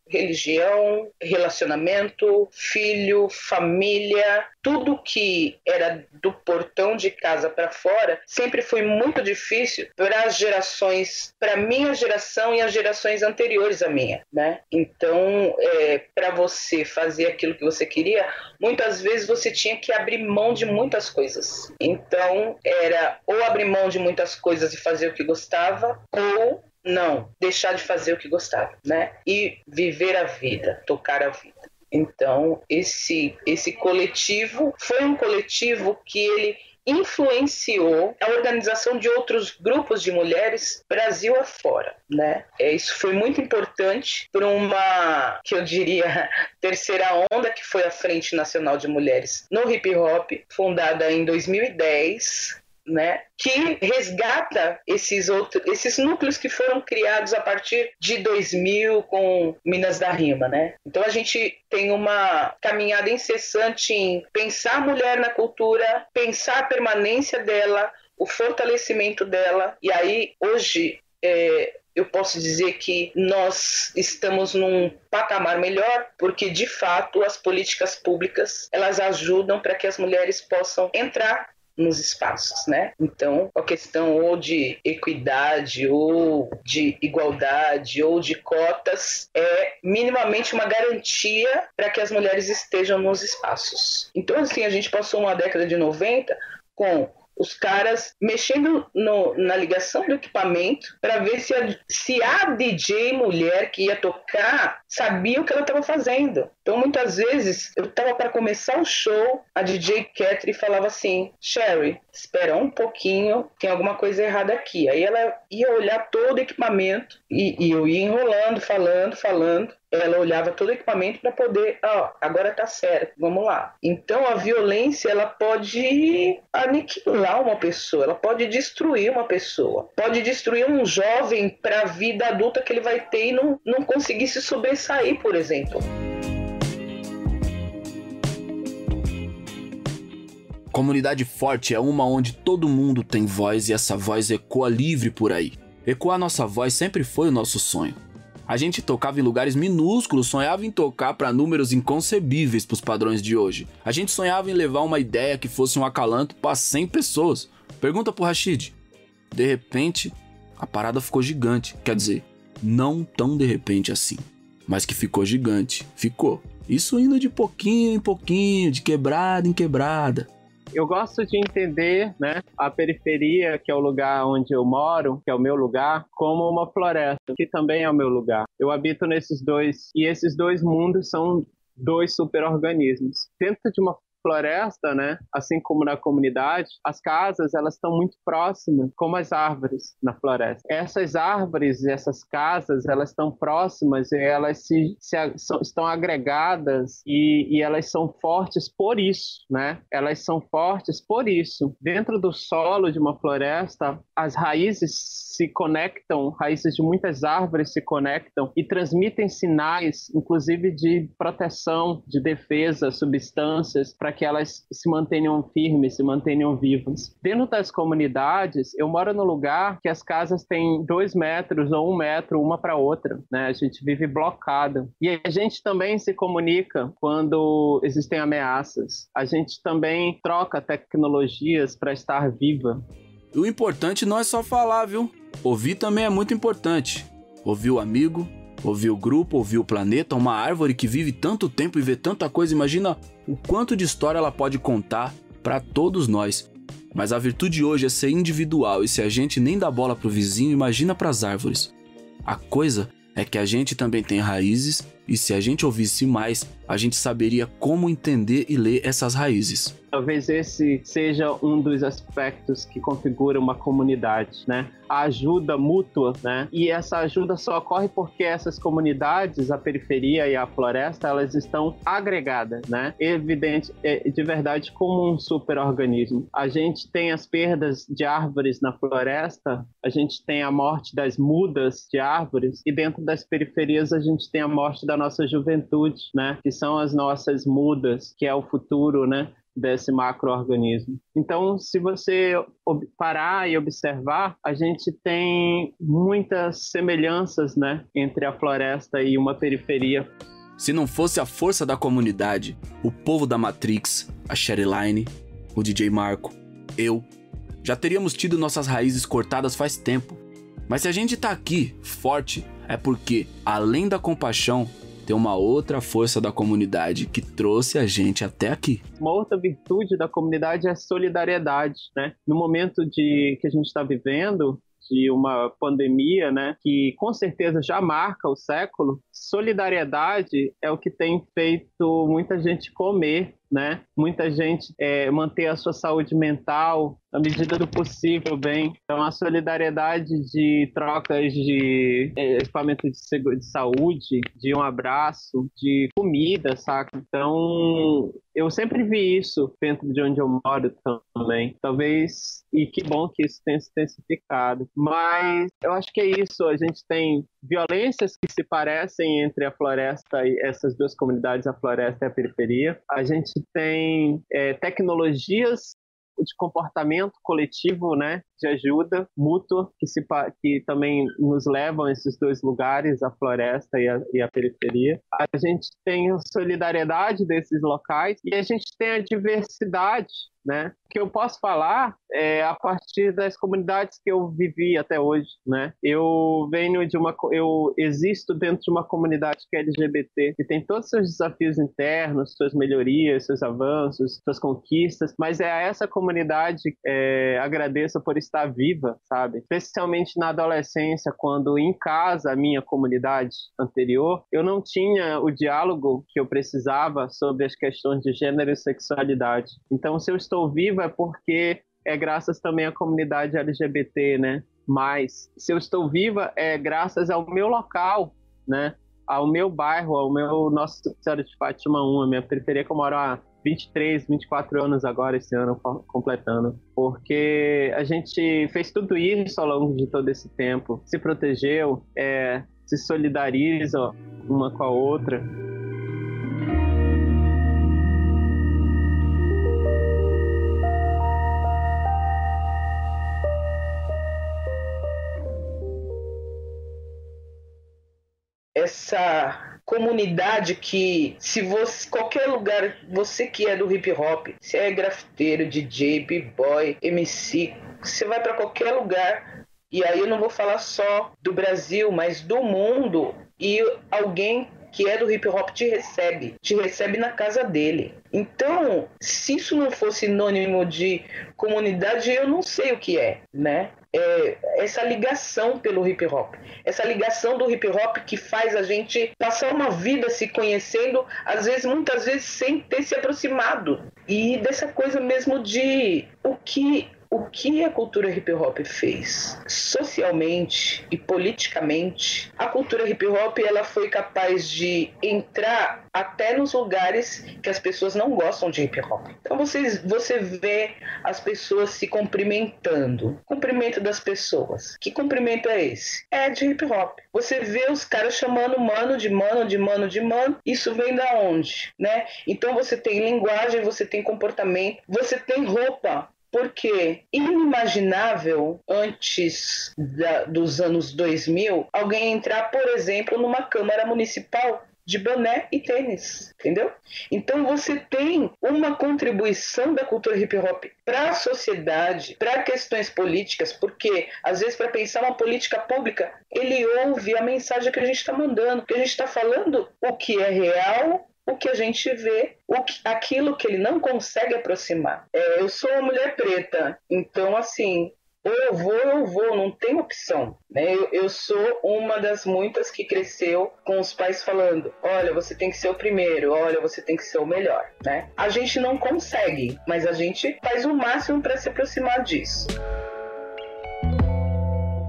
religião, relacionamento, filho, família, tudo que era do portão de casa para fora sempre foi muito difícil para as gerações, para minha geração e as gerações anteriores à minha, né? Então, é, para você fazer aquilo que você queria, muitas vezes você tinha que abrir mão de muitas coisas. Então, era ou abrir mão de muitas coisas e fazer o que gostava, ou não, deixar de fazer o que gostava, né? E viver a vida, tocar a vida. Então, esse esse coletivo foi um coletivo que ele influenciou a organização de outros grupos de mulheres Brasil afora, né? É, isso foi muito importante para uma, que eu diria, terceira onda que foi a Frente Nacional de Mulheres no Hip Hop, fundada em 2010, né, que resgata esses outros, esses núcleos que foram criados a partir de 2000 com Minas da Rima, né? Então a gente tem uma caminhada incessante em pensar a mulher na cultura, pensar a permanência dela, o fortalecimento dela. E aí hoje é, eu posso dizer que nós estamos num patamar melhor, porque de fato as políticas públicas elas ajudam para que as mulheres possam entrar nos espaços, né? Então, a questão ou de equidade, ou de igualdade, ou de cotas é minimamente uma garantia para que as mulheres estejam nos espaços. Então, assim, a gente passou uma década de 90 com os caras mexendo no, na ligação do equipamento para ver se a, se a DJ mulher que ia tocar sabia o que ela estava fazendo. Então, muitas vezes, eu estava para começar o show, a DJ Catherine falava assim: Sherry, espera um pouquinho, tem alguma coisa errada aqui. Aí ela ia olhar todo o equipamento e, e eu ia enrolando, falando, falando ela olhava todo o equipamento para poder, ó, oh, agora tá certo, vamos lá. Então a violência ela pode aniquilar uma pessoa, ela pode destruir uma pessoa, pode destruir um jovem para a vida adulta que ele vai ter e não, não conseguir se sobressair, por exemplo. Comunidade forte é uma onde todo mundo tem voz e essa voz ecoa livre por aí. Ecoar nossa voz sempre foi o nosso sonho. A gente tocava em lugares minúsculos, sonhava em tocar para números inconcebíveis para os padrões de hoje. A gente sonhava em levar uma ideia que fosse um acalanto para 100 pessoas. Pergunta pro Rashid. De repente, a parada ficou gigante. Quer dizer, não tão de repente assim, mas que ficou gigante. Ficou. Isso indo de pouquinho em pouquinho, de quebrada em quebrada. Eu gosto de entender né, a periferia, que é o lugar onde eu moro, que é o meu lugar, como uma floresta, que também é o meu lugar. Eu habito nesses dois, e esses dois mundos são dois superorganismos. Dentro de uma floresta, né, assim como na comunidade, as casas elas estão muito próximas, como as árvores na floresta. Essas árvores essas casas elas estão próximas e elas se, se são, estão agregadas e, e elas são fortes por isso, né? Elas são fortes por isso. Dentro do solo de uma floresta, as raízes se conectam, raízes de muitas árvores se conectam e transmitem sinais, inclusive de proteção, de defesa, substâncias, para que elas se mantenham firmes, se mantenham vivas. Dentro das comunidades, eu moro num lugar que as casas têm dois metros ou um metro uma para outra, né? A gente vive blocada. E a gente também se comunica quando existem ameaças. A gente também troca tecnologias para estar viva. O importante não é só falar, viu? Ouvir também é muito importante. Ouvir o amigo, ouvir o grupo, ouvir o planeta, uma árvore que vive tanto tempo e vê tanta coisa, imagina o quanto de história ela pode contar para todos nós. Mas a virtude hoje é ser individual e se a gente nem dá bola pro vizinho, imagina para as árvores. A coisa é que a gente também tem raízes e se a gente ouvisse mais, a gente saberia como entender e ler essas raízes. Talvez esse seja um dos aspectos que configura uma comunidade, né? A ajuda mútua, né? E essa ajuda só ocorre porque essas comunidades, a periferia e a floresta, elas estão agregadas, né? Evidente, é, de verdade, como um superorganismo. A gente tem as perdas de árvores na floresta, a gente tem a morte das mudas de árvores e dentro das periferias a gente tem a morte da nossa juventude, né? Que são as nossas mudas, que é o futuro, né? desse macroorganismo. Então, se você parar e observar, a gente tem muitas semelhanças, né, entre a floresta e uma periferia. Se não fosse a força da comunidade, o povo da Matrix, a Sherryline, o DJ Marco, eu, já teríamos tido nossas raízes cortadas faz tempo. Mas se a gente tá aqui, forte, é porque, além da compaixão, tem uma outra força da comunidade que trouxe a gente até aqui. Uma outra virtude da comunidade é a solidariedade, né? No momento de que a gente está vivendo, de uma pandemia, né, que com certeza já marca o século, solidariedade é o que tem feito muita gente comer, né? Muita gente é, manter a sua saúde mental na medida do possível bem. Então, a solidariedade de trocas de é, equipamento de, de saúde, de um abraço, de comida, saca? Então, eu sempre vi isso dentro de onde eu moro também. Talvez, e que bom que isso tenha se intensificado. Mas eu acho que é isso. A gente tem violências que se parecem entre a floresta e essas duas comunidades, a floresta e a periferia. A gente tem é, tecnologias de comportamento coletivo, né, de ajuda mútua, que, se, que também nos levam a esses dois lugares, a floresta e a, e a periferia. A gente tem a solidariedade desses locais e a gente tem a diversidade né? O que eu posso falar é a partir das comunidades que eu vivi até hoje, né? Eu venho de uma, eu existo dentro de uma comunidade que é LGBT, que tem todos os seus desafios internos, suas melhorias, seus avanços, suas conquistas, mas é a essa comunidade é, agradeço por estar viva, sabe? Especialmente na adolescência, quando em casa, a minha comunidade anterior, eu não tinha o diálogo que eu precisava sobre as questões de gênero e sexualidade. Então, se eu estou estou viva é porque é graças também à comunidade LGBT, né? Mas se eu estou viva é graças ao meu local, né? Ao meu bairro, ao meu Nossa Senhora de Fátima 1, a minha periferia que eu moro há 23, 24 anos agora, esse ano completando. Porque a gente fez tudo isso ao longo de todo esse tempo. Se protegeu, é, se solidariza uma com a outra. Essa comunidade que se você qualquer lugar, você que é do hip hop, se é grafiteiro, DJ, b-boy, MC, você vai para qualquer lugar e aí eu não vou falar só do Brasil, mas do mundo e alguém que é do hip hop te recebe, te recebe na casa dele. Então, se isso não for sinônimo de comunidade, eu não sei o que é, né? É essa ligação pelo hip hop, essa ligação do hip hop que faz a gente passar uma vida se conhecendo, às vezes, muitas vezes, sem ter se aproximado. E dessa coisa mesmo de o que o que a cultura hip hop fez socialmente e politicamente, a cultura hip hop ela foi capaz de entrar até nos lugares que as pessoas não gostam de hip hop. Então você, você vê as pessoas se cumprimentando. Cumprimento das pessoas. Que cumprimento é esse? É de hip hop. Você vê os caras chamando mano de mano, de mano, de mano. Isso vem da onde, né? Então você tem linguagem, você tem comportamento, você tem roupa porque inimaginável antes da, dos anos 2000 alguém entrar, por exemplo, numa Câmara Municipal de boné e tênis, entendeu? Então você tem uma contribuição da cultura hip hop para a sociedade, para questões políticas, porque às vezes para pensar uma política pública ele ouve a mensagem que a gente está mandando, que a gente está falando o que é real o que a gente vê, o que, aquilo que ele não consegue aproximar. É, eu sou uma mulher preta, então assim, ou eu vou ou eu vou, não tem opção. Né? Eu, eu, sou uma das muitas que cresceu com os pais falando: olha, você tem que ser o primeiro, olha, você tem que ser o melhor. Né? A gente não consegue, mas a gente faz o máximo para se aproximar disso.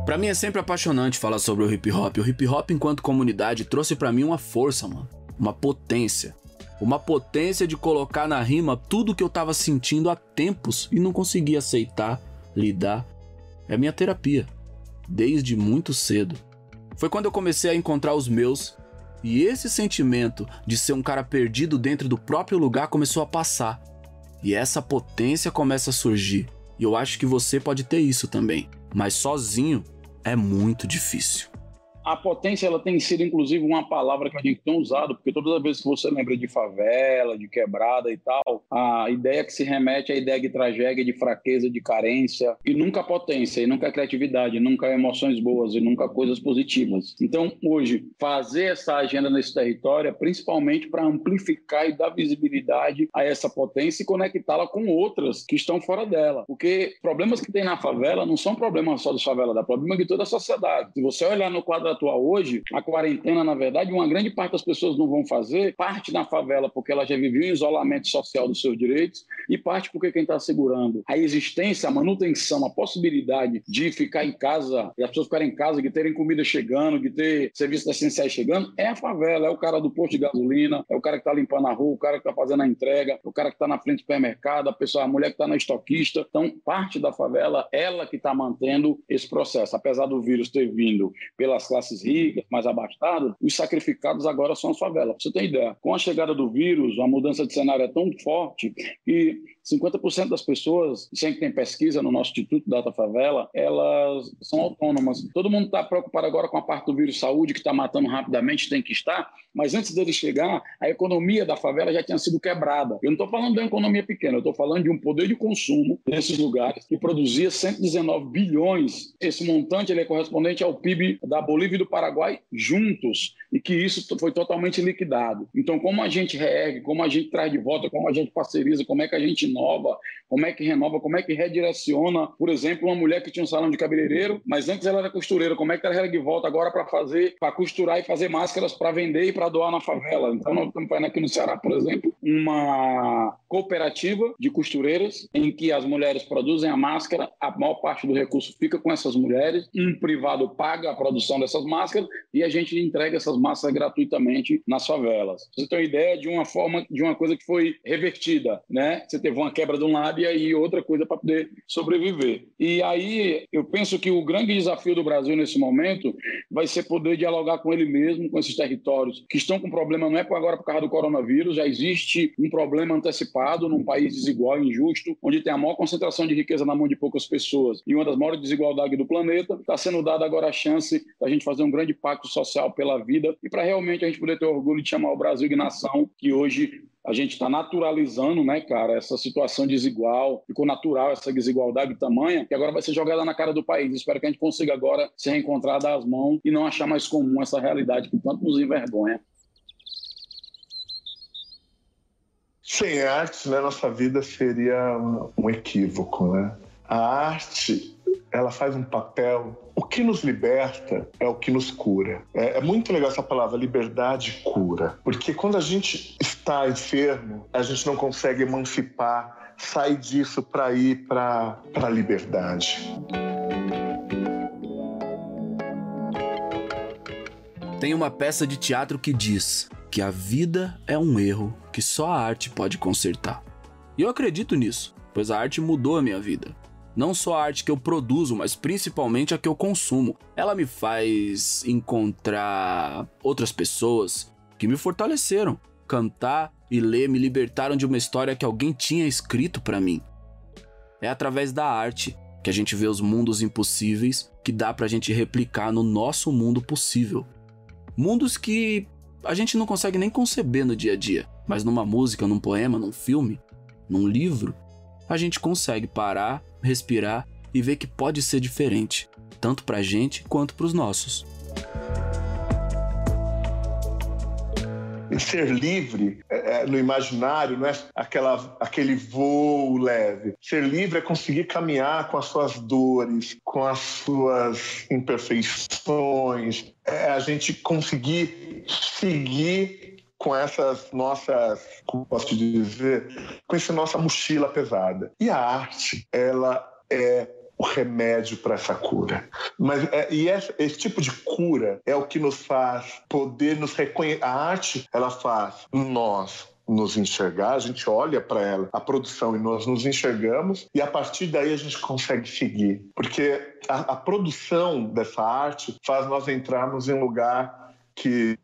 Para mim é sempre apaixonante falar sobre o hip hop. O hip hop enquanto comunidade trouxe para mim uma força, mano uma potência. Uma potência de colocar na rima tudo que eu tava sentindo há tempos e não conseguia aceitar, lidar. É minha terapia, desde muito cedo. Foi quando eu comecei a encontrar os meus e esse sentimento de ser um cara perdido dentro do próprio lugar começou a passar. E essa potência começa a surgir. E eu acho que você pode ter isso também, mas sozinho é muito difícil a potência ela tem sido inclusive uma palavra que a gente tem usado, porque todas as vezes que você lembra de favela, de quebrada e tal, a ideia que se remete é a ideia de tragédia, de fraqueza, de carência, e nunca potência, e nunca criatividade, nunca emoções boas, e nunca coisas positivas. Então, hoje, fazer essa agenda nesse território é principalmente para amplificar e dar visibilidade a essa potência e conectá-la com outras que estão fora dela. Porque problemas que tem na favela não são problemas só da favela, dá problema de toda a sociedade. Se você olhar no quadro atual hoje, a quarentena, na verdade, uma grande parte das pessoas não vão fazer, parte na favela porque ela já viveu em isolamento social dos seus direitos, e parte porque quem está segurando a existência, a manutenção, a possibilidade de ficar em casa, e as pessoas ficarem em casa, de terem comida chegando, de ter serviços essenciais chegando, é a favela, é o cara do posto de gasolina, é o cara que está limpando a rua, o cara que está fazendo a entrega, é o cara que está na frente do supermercado, a pessoa, a mulher que está na estoquista. Então, parte da favela, ela que está mantendo esse processo. Apesar do vírus ter vindo pelas classes classes ricas, mais abastadas, os sacrificados agora são as favelas. Você ter ideia, com a chegada do vírus, a mudança de cenário é tão forte que 50% das pessoas, sempre tem pesquisa no nosso Instituto Data Favela, elas são autônomas. Todo mundo está preocupado agora com a parte do vírus saúde, que está matando rapidamente, tem que estar, mas antes dele chegar, a economia da favela já tinha sido quebrada. Eu não estou falando de uma economia pequena, eu estou falando de um poder de consumo nesses lugares que produzia 119 bilhões. Esse montante ele é correspondente ao PIB da Bolívia e do Paraguai juntos, e que isso foi totalmente liquidado. Então, como a gente reergue, como a gente traz de volta, como a gente parceriza, como é que a gente renova, como é que renova, como é que redireciona, por exemplo, uma mulher que tinha um salão de cabeleireiro, mas antes ela era costureira, como é que ela reergue volta agora para fazer, para costurar e fazer máscaras para vender e para doar na favela. Então, nós estamos fazendo aqui no Ceará, por exemplo, uma cooperativa de costureiras em que as mulheres produzem a máscara, a maior parte do recurso fica com essas mulheres, um privado paga a produção dessas máscaras e a gente entrega essas máscaras gratuitamente nas favelas. Você tem uma ideia de uma forma, de uma coisa que foi revertida, né? Você teve uma uma quebra de um lado e aí outra coisa para poder sobreviver. E aí eu penso que o grande desafio do Brasil nesse momento vai ser poder dialogar com ele mesmo, com esses territórios que estão com problema, não é agora por causa do coronavírus, já existe um problema antecipado num país desigual injusto, onde tem a maior concentração de riqueza na mão de poucas pessoas e uma das maiores desigualdades do planeta, está sendo dada agora a chance da gente fazer um grande pacto social pela vida e para realmente a gente poder ter orgulho de chamar o Brasil de nação, que hoje a gente está naturalizando, né, cara, essa situação desigual, ficou natural essa desigualdade de tamanho, que agora vai ser jogada na cara do país. Espero que a gente consiga agora se reencontrar, dar as mãos e não achar mais comum essa realidade que tanto nos envergonha. Sem arte, né, nossa vida seria um equívoco, né? A arte, ela faz um papel. O que nos liberta é o que nos cura. É, é muito legal essa palavra, liberdade cura. Porque quando a gente está enfermo, a gente não consegue emancipar, sair disso para ir para a liberdade. Tem uma peça de teatro que diz: que a vida é um erro que só a arte pode consertar. E eu acredito nisso, pois a arte mudou a minha vida. Não só a arte que eu produzo, mas principalmente a que eu consumo. Ela me faz encontrar outras pessoas que me fortaleceram. Cantar e ler me libertaram de uma história que alguém tinha escrito para mim. É através da arte que a gente vê os mundos impossíveis que dá pra gente replicar no nosso mundo possível. Mundos que a gente não consegue nem conceber no dia a dia, mas numa música, num poema, num filme, num livro, a gente consegue parar, respirar e ver que pode ser diferente, tanto pra gente quanto pros nossos. ser livre é, é, no imaginário não é aquela, aquele voo leve. Ser livre é conseguir caminhar com as suas dores, com as suas imperfeições, é a gente conseguir seguir com essas nossas, como posso te dizer, com essa nossa mochila pesada. E a arte, ela é o remédio para essa cura. Mas é, e esse, esse, tipo de cura é o que nos faz poder nos reconhecer. A arte, ela faz nós nos enxergar, a gente olha para ela, a produção, e nós nos enxergamos, e a partir daí a gente consegue seguir. Porque a, a produção dessa arte faz nós entrarmos em um lugar que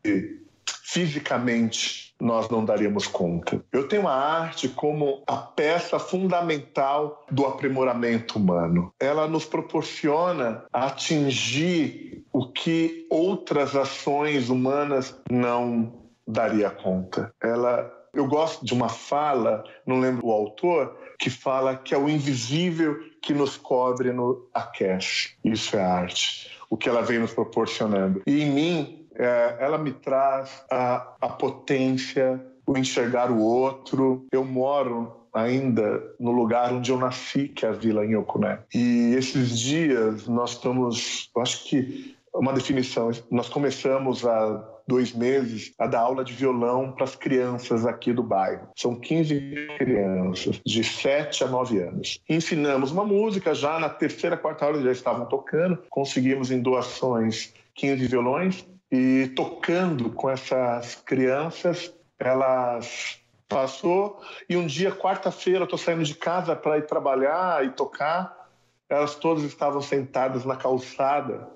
fisicamente nós não daríamos conta. Eu tenho a arte como a peça fundamental do aprimoramento humano. Ela nos proporciona atingir o que outras ações humanas não daria conta. Ela eu gosto de uma fala, não lembro o autor, que fala que é o invisível que nos cobre no aquece. Isso é arte, o que ela vem nos proporcionando. E em mim, é, ela me traz a, a potência, o enxergar o outro. Eu moro ainda no lugar onde eu nasci, que é a vila em Ocuné. E esses dias nós estamos, acho que uma definição, nós começamos há dois meses a dar aula de violão para as crianças aqui do bairro. São 15 crianças de 7 a 9 anos. Ensinamos uma música, já na terceira, quarta aula já estavam tocando, conseguimos em doações 15 violões e tocando com essas crianças, elas passou e um dia, quarta-feira, eu estou saindo de casa para ir trabalhar e tocar, elas todas estavam sentadas na calçada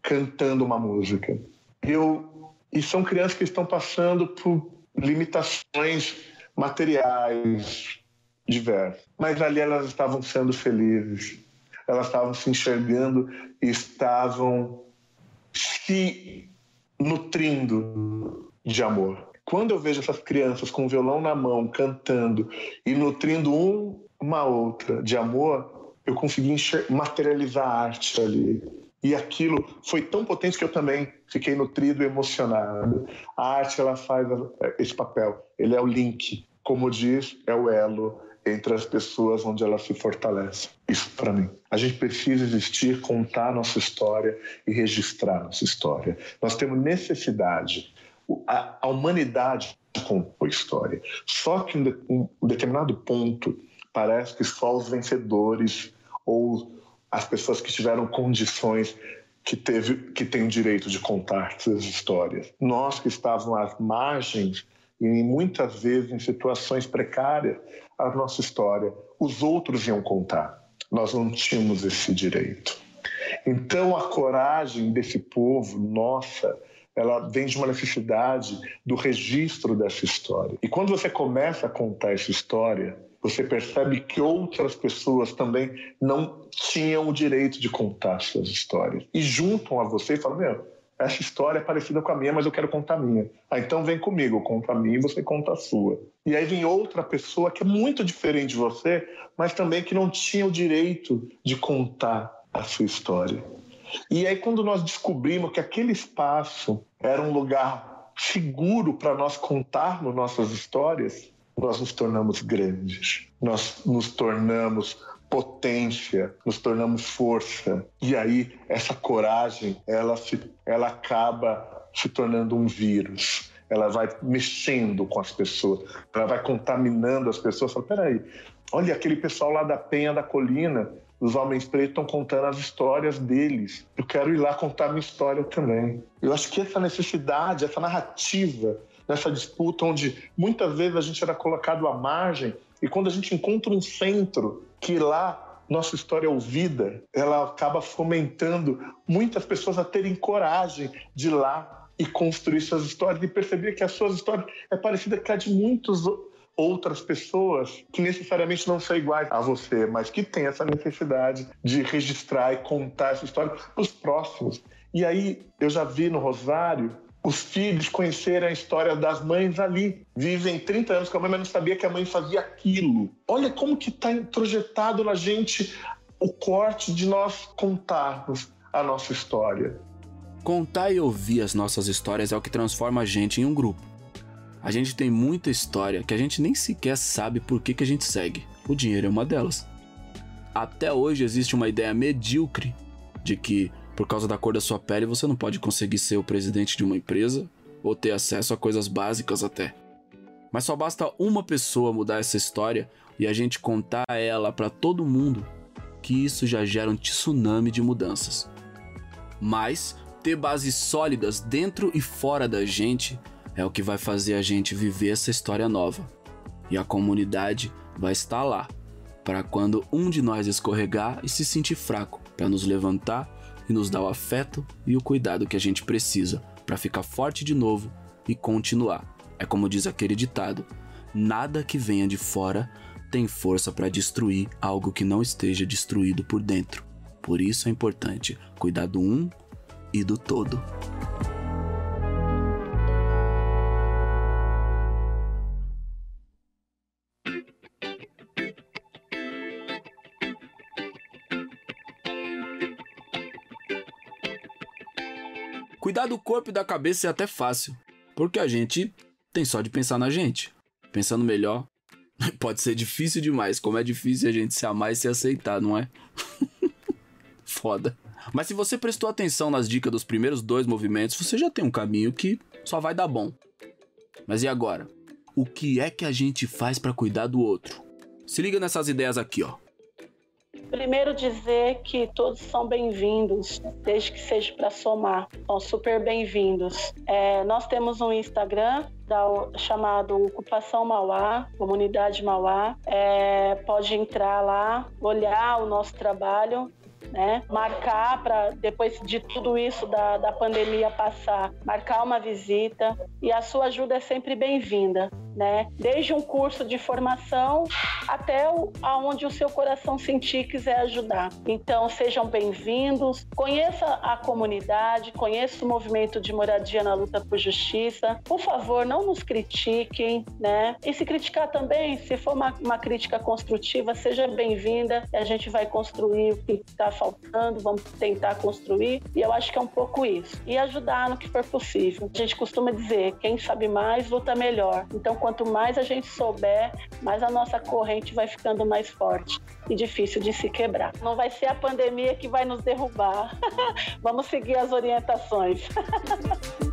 cantando uma música. Eu, e são crianças que estão passando por limitações materiais diversas, mas ali elas estavam sendo felizes, elas estavam se enxergando e estavam se nutrindo de amor. Quando eu vejo essas crianças com o violão na mão, cantando e nutrindo um, uma outra de amor, eu consegui materializar a arte ali. E aquilo foi tão potente que eu também fiquei nutrido e emocionado. A arte ela faz esse papel. Ele é o link, como diz, é o elo entre as pessoas onde ela se fortalece. Isso para mim. A gente precisa existir, contar nossa história e registrar nossa história. Nós temos necessidade. A, humanidade compõe história. Só que em um determinado ponto parece que só os vencedores ou as pessoas que tiveram condições que teve que têm o direito de contar essas histórias. Nós que estávamos às margens e muitas vezes em situações precárias a nossa história. Os outros iam contar. Nós não tínhamos esse direito. Então a coragem desse povo, nossa, ela vem de uma necessidade do registro dessa história. E quando você começa a contar essa história, você percebe que outras pessoas também não tinham o direito de contar suas histórias. E juntam a você e falam: Meu, essa história é parecida com a minha, mas eu quero contar a minha. Ah, então vem comigo, conta a minha e você conta a sua. E aí vem outra pessoa que é muito diferente de você, mas também que não tinha o direito de contar a sua história. E aí quando nós descobrimos que aquele espaço era um lugar seguro para nós contarmos nossas histórias, nós nos tornamos grandes, nós nos tornamos potência, nos tornamos força. E aí essa coragem, ela se, ela acaba se tornando um vírus. Ela vai mexendo com as pessoas, ela vai contaminando as pessoas. Fala, peraí, olha aquele pessoal lá da Penha da Colina, os homens pretos estão contando as histórias deles. Eu quero ir lá contar minha história também. Eu acho que essa necessidade, essa narrativa, nessa disputa onde muitas vezes a gente era colocado à margem, e quando a gente encontra um centro que lá nossa história é ouvida, ela acaba fomentando muitas pessoas a terem coragem de ir lá e construir suas histórias e perceber que as suas histórias é parecida com a de muitas outras pessoas que necessariamente não são iguais a você, mas que têm essa necessidade de registrar e contar essa história para os próximos. E aí eu já vi no Rosário os filhos conhecerem a história das mães ali. Vivem 30 anos com a mãe, mas não sabia que a mãe fazia aquilo. Olha como que está introjetado na gente o corte de nós contarmos a nossa história. Contar e ouvir as nossas histórias é o que transforma a gente em um grupo. A gente tem muita história que a gente nem sequer sabe por que, que a gente segue. O dinheiro é uma delas. Até hoje existe uma ideia medíocre de que por causa da cor da sua pele, você não pode conseguir ser o presidente de uma empresa ou ter acesso a coisas básicas até. Mas só basta uma pessoa mudar essa história e a gente contar ela para todo mundo que isso já gera um tsunami de mudanças. Mas ter bases sólidas dentro e fora da gente é o que vai fazer a gente viver essa história nova. E a comunidade vai estar lá para quando um de nós escorregar e se sentir fraco, para nos levantar e nos dá o afeto e o cuidado que a gente precisa para ficar forte de novo e continuar. É como diz aquele ditado: nada que venha de fora tem força para destruir algo que não esteja destruído por dentro. Por isso é importante cuidar do um e do todo. Cuidar do corpo e da cabeça é até fácil, porque a gente tem só de pensar na gente. Pensando melhor, pode ser difícil demais, como é difícil a gente se amar e se aceitar, não é? Foda. Mas se você prestou atenção nas dicas dos primeiros dois movimentos, você já tem um caminho que só vai dar bom. Mas e agora? O que é que a gente faz para cuidar do outro? Se liga nessas ideias aqui, ó. Primeiro dizer que todos são bem-vindos, desde que seja para somar. São super bem-vindos. É, nós temos um Instagram da, chamado Ocupação Mauá, Comunidade Mauá. É, pode entrar lá, olhar o nosso trabalho né? Marcar para depois de tudo isso da, da pandemia passar, marcar uma visita e a sua ajuda é sempre bem-vinda, né? Desde um curso de formação até o, aonde o seu coração sentir quiser ajudar. Então sejam bem-vindos, conheça a comunidade, conheça o movimento de moradia na luta por justiça. Por favor, não nos critiquem, né? E se criticar também, se for uma, uma crítica construtiva, seja bem-vinda. A gente vai construir o que está faltando, vamos tentar construir. E eu acho que é um pouco isso. E ajudar no que for possível. A gente costuma dizer: quem sabe mais luta melhor. Então, quanto mais a gente souber, mais a nossa corrente vai ficando mais forte e difícil de se quebrar. Não vai ser a pandemia que vai nos derrubar. vamos seguir as orientações.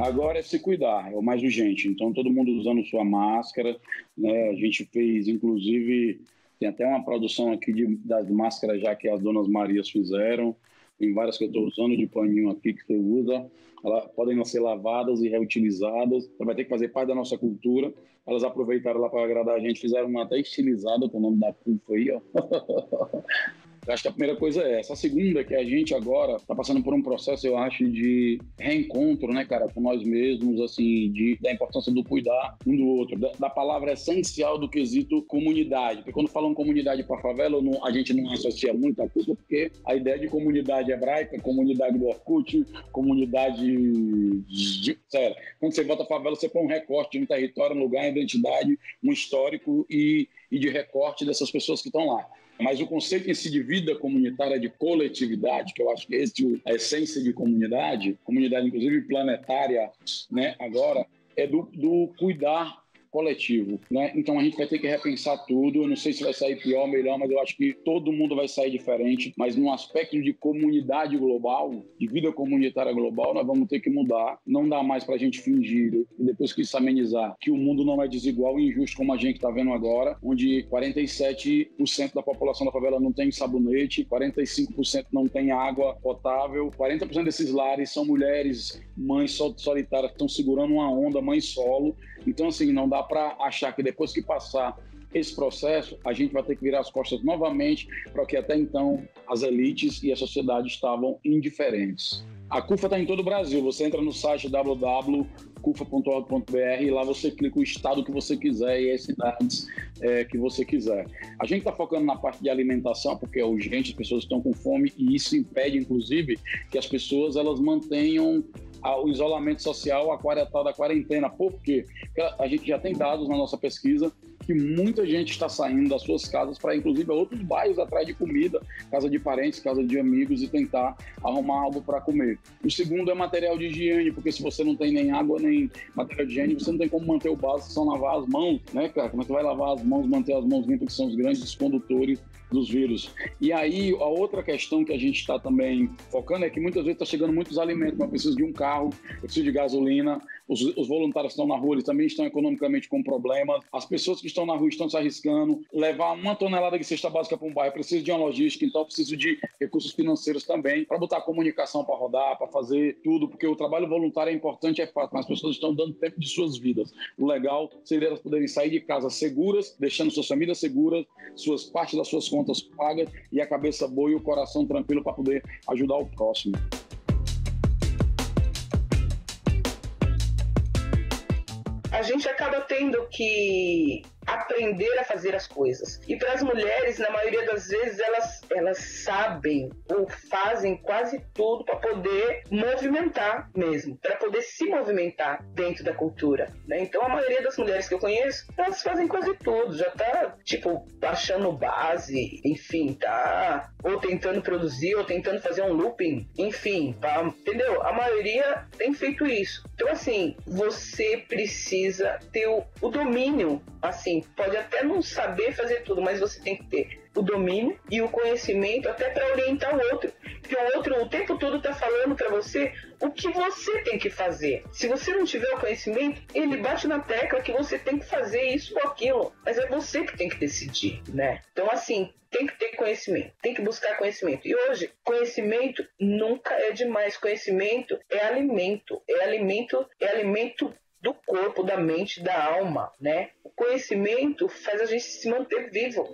Agora é se cuidar, é o mais urgente. Então, todo mundo usando sua máscara. Né? A gente fez, inclusive, tem até uma produção aqui de, das máscaras já que as donas Marias fizeram. Tem várias que eu estou usando de paninho aqui que você usa. Elas podem ser lavadas e reutilizadas. Você vai ter que fazer parte da nossa cultura. Elas aproveitaram lá para agradar a gente, fizeram uma até estilizada com o nome da CUFA aí, ó. Acho que a primeira coisa é essa. A segunda é que a gente agora está passando por um processo, eu acho, de reencontro, né, cara, com nós mesmos, assim, de, da importância do cuidar um do outro, da, da palavra essencial do quesito comunidade. Porque quando falam comunidade para favela, não, a gente não associa muito a culpa, porque a ideia de comunidade hebraica, comunidade do Orkut, comunidade. De, sério, quando você bota favela, você põe um recorte de um território, um lugar, uma identidade, um histórico e, e de recorte dessas pessoas que estão lá. Mas o conceito em si de vida comunitária, de coletividade, que eu acho que é esse a essência de comunidade, comunidade inclusive planetária, né, agora, é do, do cuidar coletivo, né? Então a gente vai ter que repensar tudo. Eu não sei se vai sair pior ou melhor, mas eu acho que todo mundo vai sair diferente. Mas no aspecto de comunidade global, de vida comunitária global, nós vamos ter que mudar. Não dá mais para a gente fingir e depois que isso amenizar que o mundo não é desigual e injusto como a gente está vendo agora, onde 47% da população da favela não tem sabonete, 45% não tem água potável, 40% desses lares são mulheres, mães solitárias que estão segurando uma onda, mãe solo. Então assim não dá para achar que depois que passar esse processo, a gente vai ter que virar as costas novamente para que até então as elites e a sociedade estavam indiferentes. A CUFA está em todo o Brasil. Você entra no site www.cufa.org.br e lá você clica o estado que você quiser e as cidades é, que você quiser. A gente está focando na parte de alimentação porque é urgente, as pessoas estão com fome e isso impede, inclusive, que as pessoas elas mantenham o isolamento social, a tal da quarentena. Por quê? Porque a gente já tem dados na nossa pesquisa que muita gente está saindo das suas casas para, inclusive, outros bairros atrás de comida, casa de parentes, casa de amigos e tentar arrumar algo para comer. O segundo é material de higiene, porque se você não tem nem água nem material de higiene, você não tem como manter o básico, só lavar as mãos, né, cara? Como é que vai lavar as mãos, manter as mãos limpas, que são os grandes condutores dos vírus. E aí, a outra questão que a gente está também focando é que muitas vezes está chegando muitos alimentos, mas eu preciso de um carro, eu preciso de gasolina, os, os, voluntários estão na rua, eles também estão economicamente com problemas, as pessoas que estão na rua estão se arriscando, levar uma tonelada de cesta básica para um bairro, preciso de uma logística, então preciso de recursos financeiros também, para botar a comunicação para rodar, para fazer tudo, porque o trabalho voluntário é importante, é fácil, mas as pessoas estão dando tempo de suas vidas. O legal seria elas poderem sair de casa seguras, deixando suas famílias seguras, suas partes das suas contas pagas e a cabeça boa e o coração tranquilo para poder ajudar o próximo. a gente acaba tendo que aprender a fazer as coisas. E para as mulheres, na maioria das vezes, elas, elas sabem ou fazem quase tudo para poder movimentar mesmo, para poder se movimentar dentro da cultura. Né? Então, a maioria das mulheres que eu conheço, elas fazem quase tudo, já tá, tipo, baixando base, enfim, tá ou tentando produzir, ou tentando fazer um looping, enfim, tá, entendeu? A maioria tem feito isso. Então, assim, você precisa ter o, o domínio, assim, pode até não saber fazer tudo, mas você tem que ter o domínio e o conhecimento até para orientar o outro. Porque o outro o tempo todo está falando para você o que você tem que fazer. Se você não tiver o conhecimento, ele bate na tecla que você tem que fazer isso ou aquilo. Mas é você que tem que decidir, né? Então, assim, tem que ter conhecimento, tem que buscar conhecimento. E hoje, conhecimento nunca é demais. Conhecimento é alimento, é alimento, é alimento do corpo, da mente, da alma, né? O conhecimento faz a gente se manter vivo.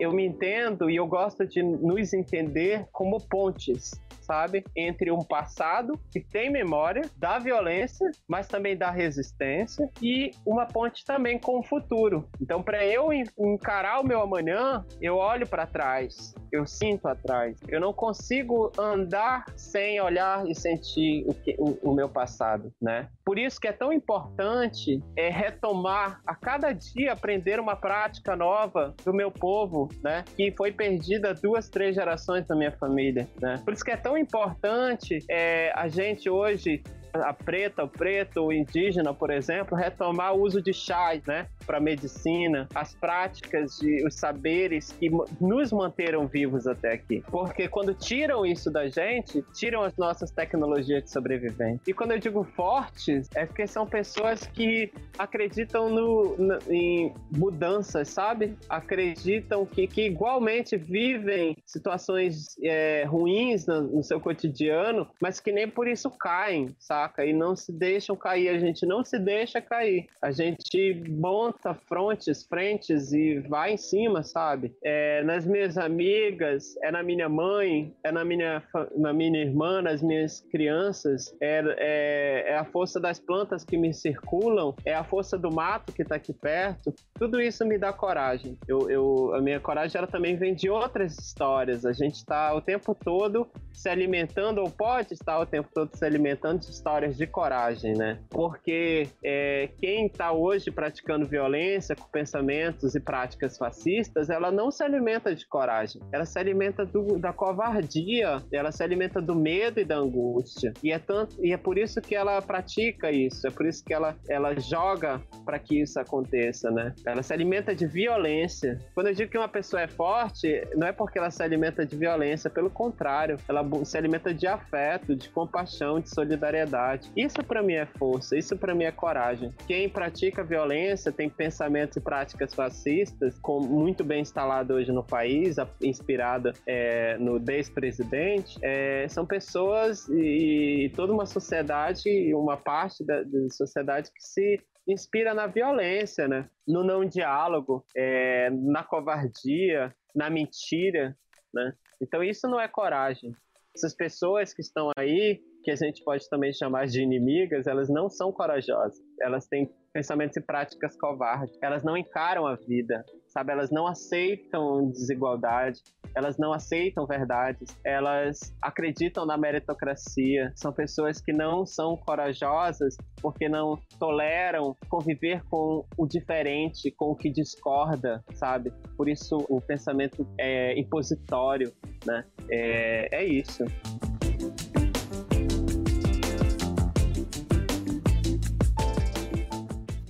Eu me entendo e eu gosto de nos entender como pontes sabe? Entre um passado que tem memória da violência, mas também da resistência e uma ponte também com o futuro. Então, para eu encarar o meu amanhã, eu olho para trás, eu sinto atrás. Eu não consigo andar sem olhar e sentir o, que, o, o meu passado, né? Por isso que é tão importante é retomar a cada dia aprender uma prática nova do meu povo, né? Que foi perdida duas, três gerações da minha família, né? Por isso que é tão importante é, a gente hoje a preta, o preto, o indígena, por exemplo, retomar o uso de chás, né? Para a medicina, as práticas e os saberes que nos manteram vivos até aqui. Porque quando tiram isso da gente, tiram as nossas tecnologias de sobrevivência. E quando eu digo fortes, é porque são pessoas que acreditam no, no em mudanças, sabe? Acreditam que, que igualmente vivem situações é, ruins no, no seu cotidiano, mas que nem por isso caem, saca? E não se deixam cair. A gente não se deixa cair. A gente monta frontes, frentes e vai em cima, sabe? É, nas minhas amigas, é na minha mãe, é na minha, na minha irmã, nas minhas crianças, é, é, é a força das plantas que me circulam, é a força do mato que está aqui perto. Tudo isso me dá coragem. Eu, eu, a minha coragem ela também vem de outras histórias. A gente está o tempo todo se alimentando, ou pode estar o tempo todo se alimentando de histórias de coragem, né? Porque é, quem está hoje praticando violência com pensamentos e práticas fascistas, ela não se alimenta de coragem, ela se alimenta do, da covardia, ela se alimenta do medo e da angústia. E é, tanto, e é por isso que ela pratica isso, é por isso que ela, ela joga para que isso aconteça, né? Ela se alimenta de violência. Quando eu digo que uma pessoa é forte, não é porque ela se alimenta de violência, pelo contrário, ela se alimenta de afeto, de compaixão, de solidariedade. Isso para mim é força, isso para mim é coragem. Quem pratica violência tem pensamentos e práticas fascistas, com, muito bem instalado hoje no país, inspirada é, no ex-presidente, é, são pessoas e, e, toda uma sociedade, uma parte da, da sociedade que se inspira na violência, né? No não diálogo, é, na covardia, na mentira, né? Então isso não é coragem. Essas pessoas que estão aí, que a gente pode também chamar de inimigas, elas não são corajosas. Elas têm pensamentos e práticas covardes. Elas não encaram a vida, sabe? Elas não aceitam desigualdade, elas não aceitam verdades, elas acreditam na meritocracia. São pessoas que não são corajosas porque não toleram conviver com o diferente, com o que discorda, sabe? Por isso o pensamento é impositório, né? É, é isso.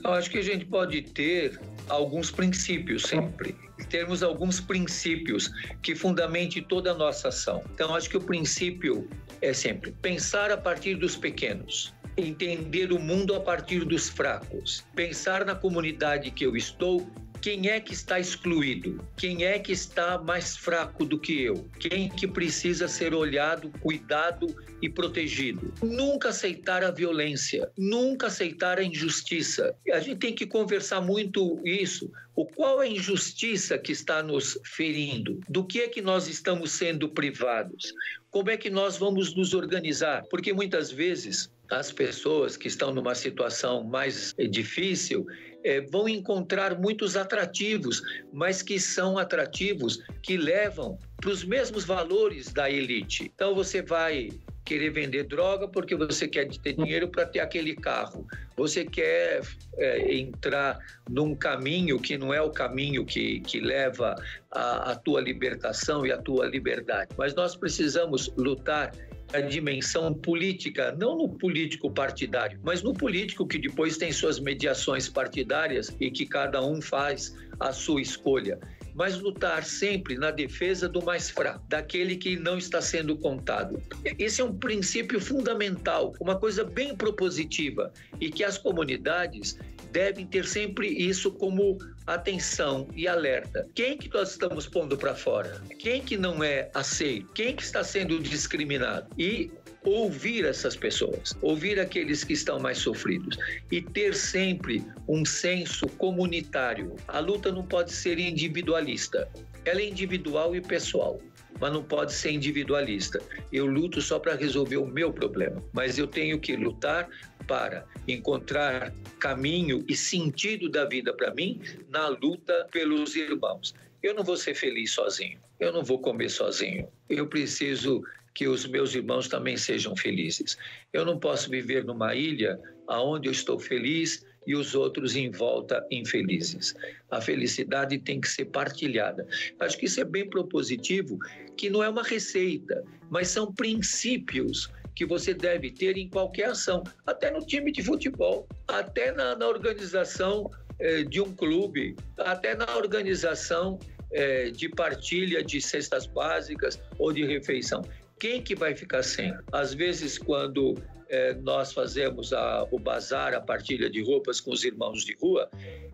Eu acho que a gente pode ter alguns princípios sempre. Termos alguns princípios que fundamente toda a nossa ação. Então, acho que o princípio é sempre pensar a partir dos pequenos, entender o mundo a partir dos fracos, pensar na comunidade que eu estou quem é que está excluído? Quem é que está mais fraco do que eu? Quem que precisa ser olhado, cuidado e protegido? Nunca aceitar a violência, nunca aceitar a injustiça. A gente tem que conversar muito isso. O qual é a injustiça que está nos ferindo? Do que é que nós estamos sendo privados? Como é que nós vamos nos organizar? Porque muitas vezes as pessoas que estão numa situação mais difícil é, vão encontrar muitos atrativos, mas que são atrativos que levam para os mesmos valores da elite. Então você vai querer vender droga porque você quer ter dinheiro para ter aquele carro. Você quer é, entrar num caminho que não é o caminho que, que leva a tua libertação e a tua liberdade. Mas nós precisamos lutar a dimensão política, não no político partidário, mas no político que depois tem suas mediações partidárias e que cada um faz a sua escolha mas lutar sempre na defesa do mais fraco, daquele que não está sendo contado. Esse é um princípio fundamental, uma coisa bem propositiva e que as comunidades devem ter sempre isso como atenção e alerta. Quem que nós estamos pondo para fora? Quem que não é aceito? Quem que está sendo discriminado? E ouvir essas pessoas, ouvir aqueles que estão mais sofridos e ter sempre um senso comunitário. A luta não pode ser individualista, ela é individual e pessoal mas não pode ser individualista. Eu luto só para resolver o meu problema, mas eu tenho que lutar para encontrar caminho e sentido da vida para mim na luta pelos irmãos. Eu não vou ser feliz sozinho, eu não vou comer sozinho. Eu preciso que os meus irmãos também sejam felizes. Eu não posso viver numa ilha onde eu estou feliz e os outros em volta infelizes. A felicidade tem que ser partilhada. Acho que isso é bem propositivo, que não é uma receita, mas são princípios que você deve ter em qualquer ação, até no time de futebol, até na, na organização é, de um clube, até na organização é, de partilha de cestas básicas ou de refeição. Quem que vai ficar sem? Às vezes, quando é, nós fazemos a, o bazar, a partilha de roupas com os irmãos de rua,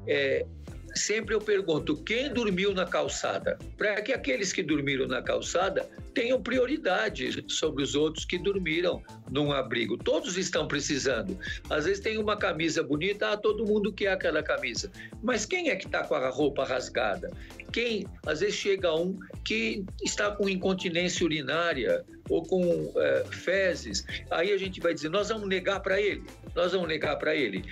é, sempre eu pergunto quem dormiu na calçada, para que aqueles que dormiram na calçada tenham prioridade sobre os outros que dormiram num abrigo. Todos estão precisando. Às vezes tem uma camisa bonita, ah, todo mundo quer aquela camisa. Mas quem é que está com a roupa rasgada? Quem? Às vezes chega um que está com incontinência urinária ou com é, fezes. Aí a gente vai dizer, nós vamos negar para ele. Nós vamos negar para ele.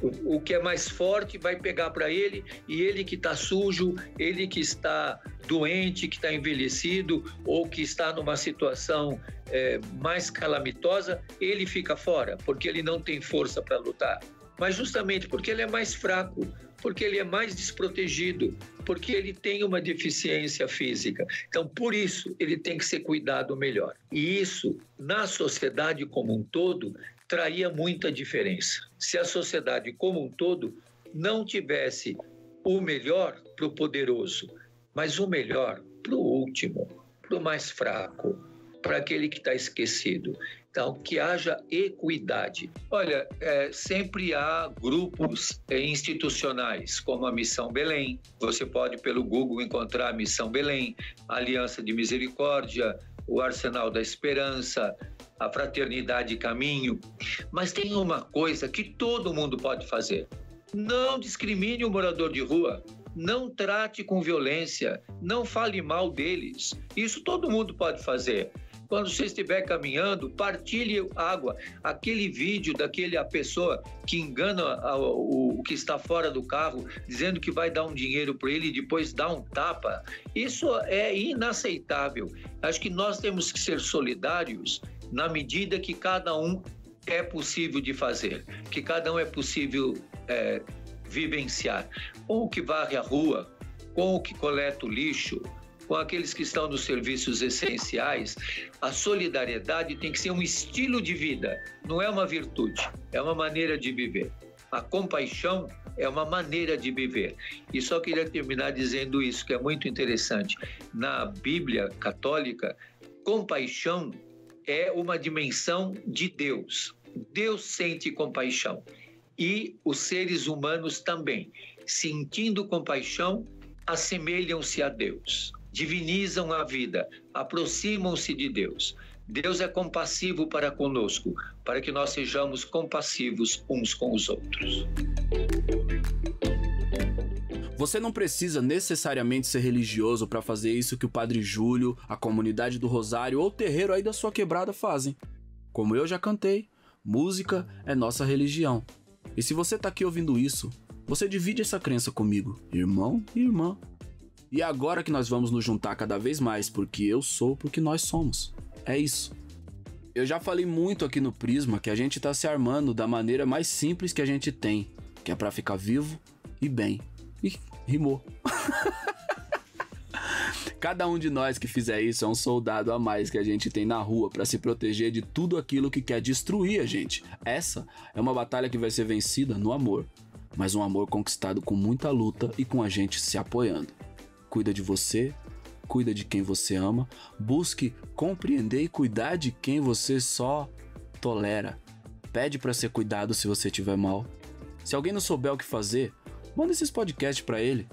O, o que é mais forte vai pegar para ele e ele que está sujo, ele que está doente, que está envelhecido ou que está numa situação é, mais calamitosa, ele fica fora, porque ele não tem força para lutar. Mas justamente porque ele é mais fraco, porque ele é mais desprotegido, porque ele tem uma deficiência física. Então, por isso, ele tem que ser cuidado melhor. E isso, na sociedade como um todo, traria muita diferença. Se a sociedade como um todo não tivesse o melhor para o poderoso, mas o melhor para o último, para o mais fraco, para aquele que está esquecido. Então, que haja equidade. Olha, é, sempre há grupos é, institucionais, como a Missão Belém. Você pode, pelo Google, encontrar a Missão Belém, a Aliança de Misericórdia, o Arsenal da Esperança, a Fraternidade Caminho. Mas tem uma coisa que todo mundo pode fazer. Não discrimine o morador de rua não trate com violência, não fale mal deles. Isso todo mundo pode fazer. Quando você estiver caminhando, partilhe água. Aquele vídeo daquela pessoa que engana o, o que está fora do carro, dizendo que vai dar um dinheiro para ele e depois dá um tapa. Isso é inaceitável. Acho que nós temos que ser solidários na medida que cada um é possível de fazer, que cada um é possível é, vivenciar. Com o que varre a rua, com o que coleta o lixo, com aqueles que estão nos serviços essenciais, a solidariedade tem que ser um estilo de vida, não é uma virtude, é uma maneira de viver. A compaixão é uma maneira de viver. E só queria terminar dizendo isso, que é muito interessante. Na Bíblia católica, compaixão é uma dimensão de Deus. Deus sente compaixão e os seres humanos também, sentindo compaixão, assemelham-se a Deus divinizam a vida, aproximam-se de Deus. Deus é compassivo para conosco, para que nós sejamos compassivos uns com os outros. Você não precisa necessariamente ser religioso para fazer isso que o Padre Júlio, a comunidade do Rosário ou o terreiro aí da sua quebrada fazem. Como eu já cantei, música é nossa religião. E se você tá aqui ouvindo isso, você divide essa crença comigo, irmão e irmã. E é agora que nós vamos nos juntar cada vez mais, porque eu sou porque nós somos. É isso. Eu já falei muito aqui no Prisma que a gente tá se armando da maneira mais simples que a gente tem, que é para ficar vivo e bem. E rimou. Cada um de nós que fizer isso é um soldado a mais que a gente tem na rua para se proteger de tudo aquilo que quer destruir a gente. Essa é uma batalha que vai ser vencida no amor, mas um amor conquistado com muita luta e com a gente se apoiando cuida de você, cuida de quem você ama, busque compreender e cuidar de quem você só tolera. Pede para ser cuidado se você tiver mal. Se alguém não souber o que fazer, manda esses podcasts para ele.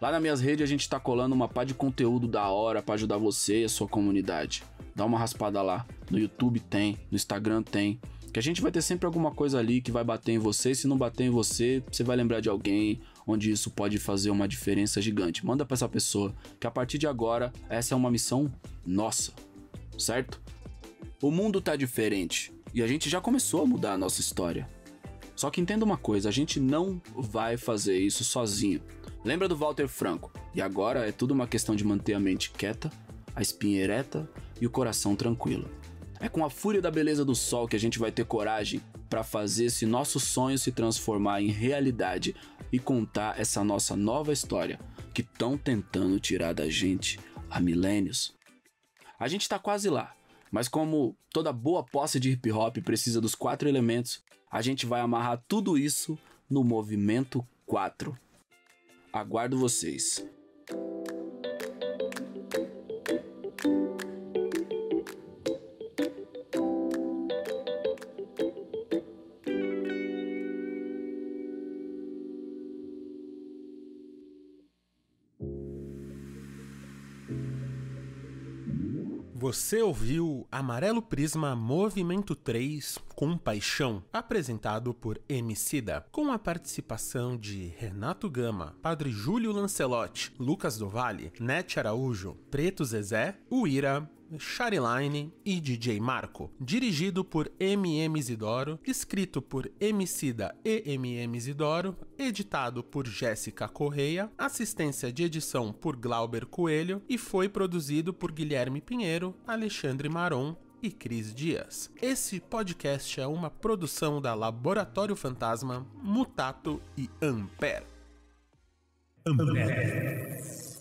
Lá nas minhas redes a gente tá colando uma pá de conteúdo da hora para ajudar você e a sua comunidade. Dá uma raspada lá. No YouTube tem, no Instagram tem. Que a gente vai ter sempre alguma coisa ali que vai bater em você. Se não bater em você, você vai lembrar de alguém onde isso pode fazer uma diferença gigante. Manda para essa pessoa que a partir de agora essa é uma missão nossa, certo? O mundo tá diferente e a gente já começou a mudar a nossa história. Só que entenda uma coisa, a gente não vai fazer isso sozinho. Lembra do Walter Franco? E agora é tudo uma questão de manter a mente quieta, a espinha ereta e o coração tranquilo. É com a fúria da beleza do sol que a gente vai ter coragem para fazer esse nosso sonho se transformar em realidade e contar essa nossa nova história que estão tentando tirar da gente há milênios. A gente está quase lá, mas como toda boa posse de hip hop precisa dos quatro elementos, a gente vai amarrar tudo isso no movimento 4. Aguardo vocês. Você ouviu Amarelo Prisma Movimento 3 com Paixão, apresentado por Emicida, com a participação de Renato Gama, Padre Júlio Lancelotti, Lucas do Vale, Nete Araújo, Preto Zezé, Uira, Chariline e DJ Marco, dirigido por MM Isidoro, escrito por Emicida e MM Isidoro, editado por Jéssica Correia, assistência de edição por Glauber Coelho e foi produzido por Guilherme Pinheiro, Alexandre Maron e Cris Dias. Esse podcast é uma produção da Laboratório Fantasma, Mutato e Ampere. Ampere.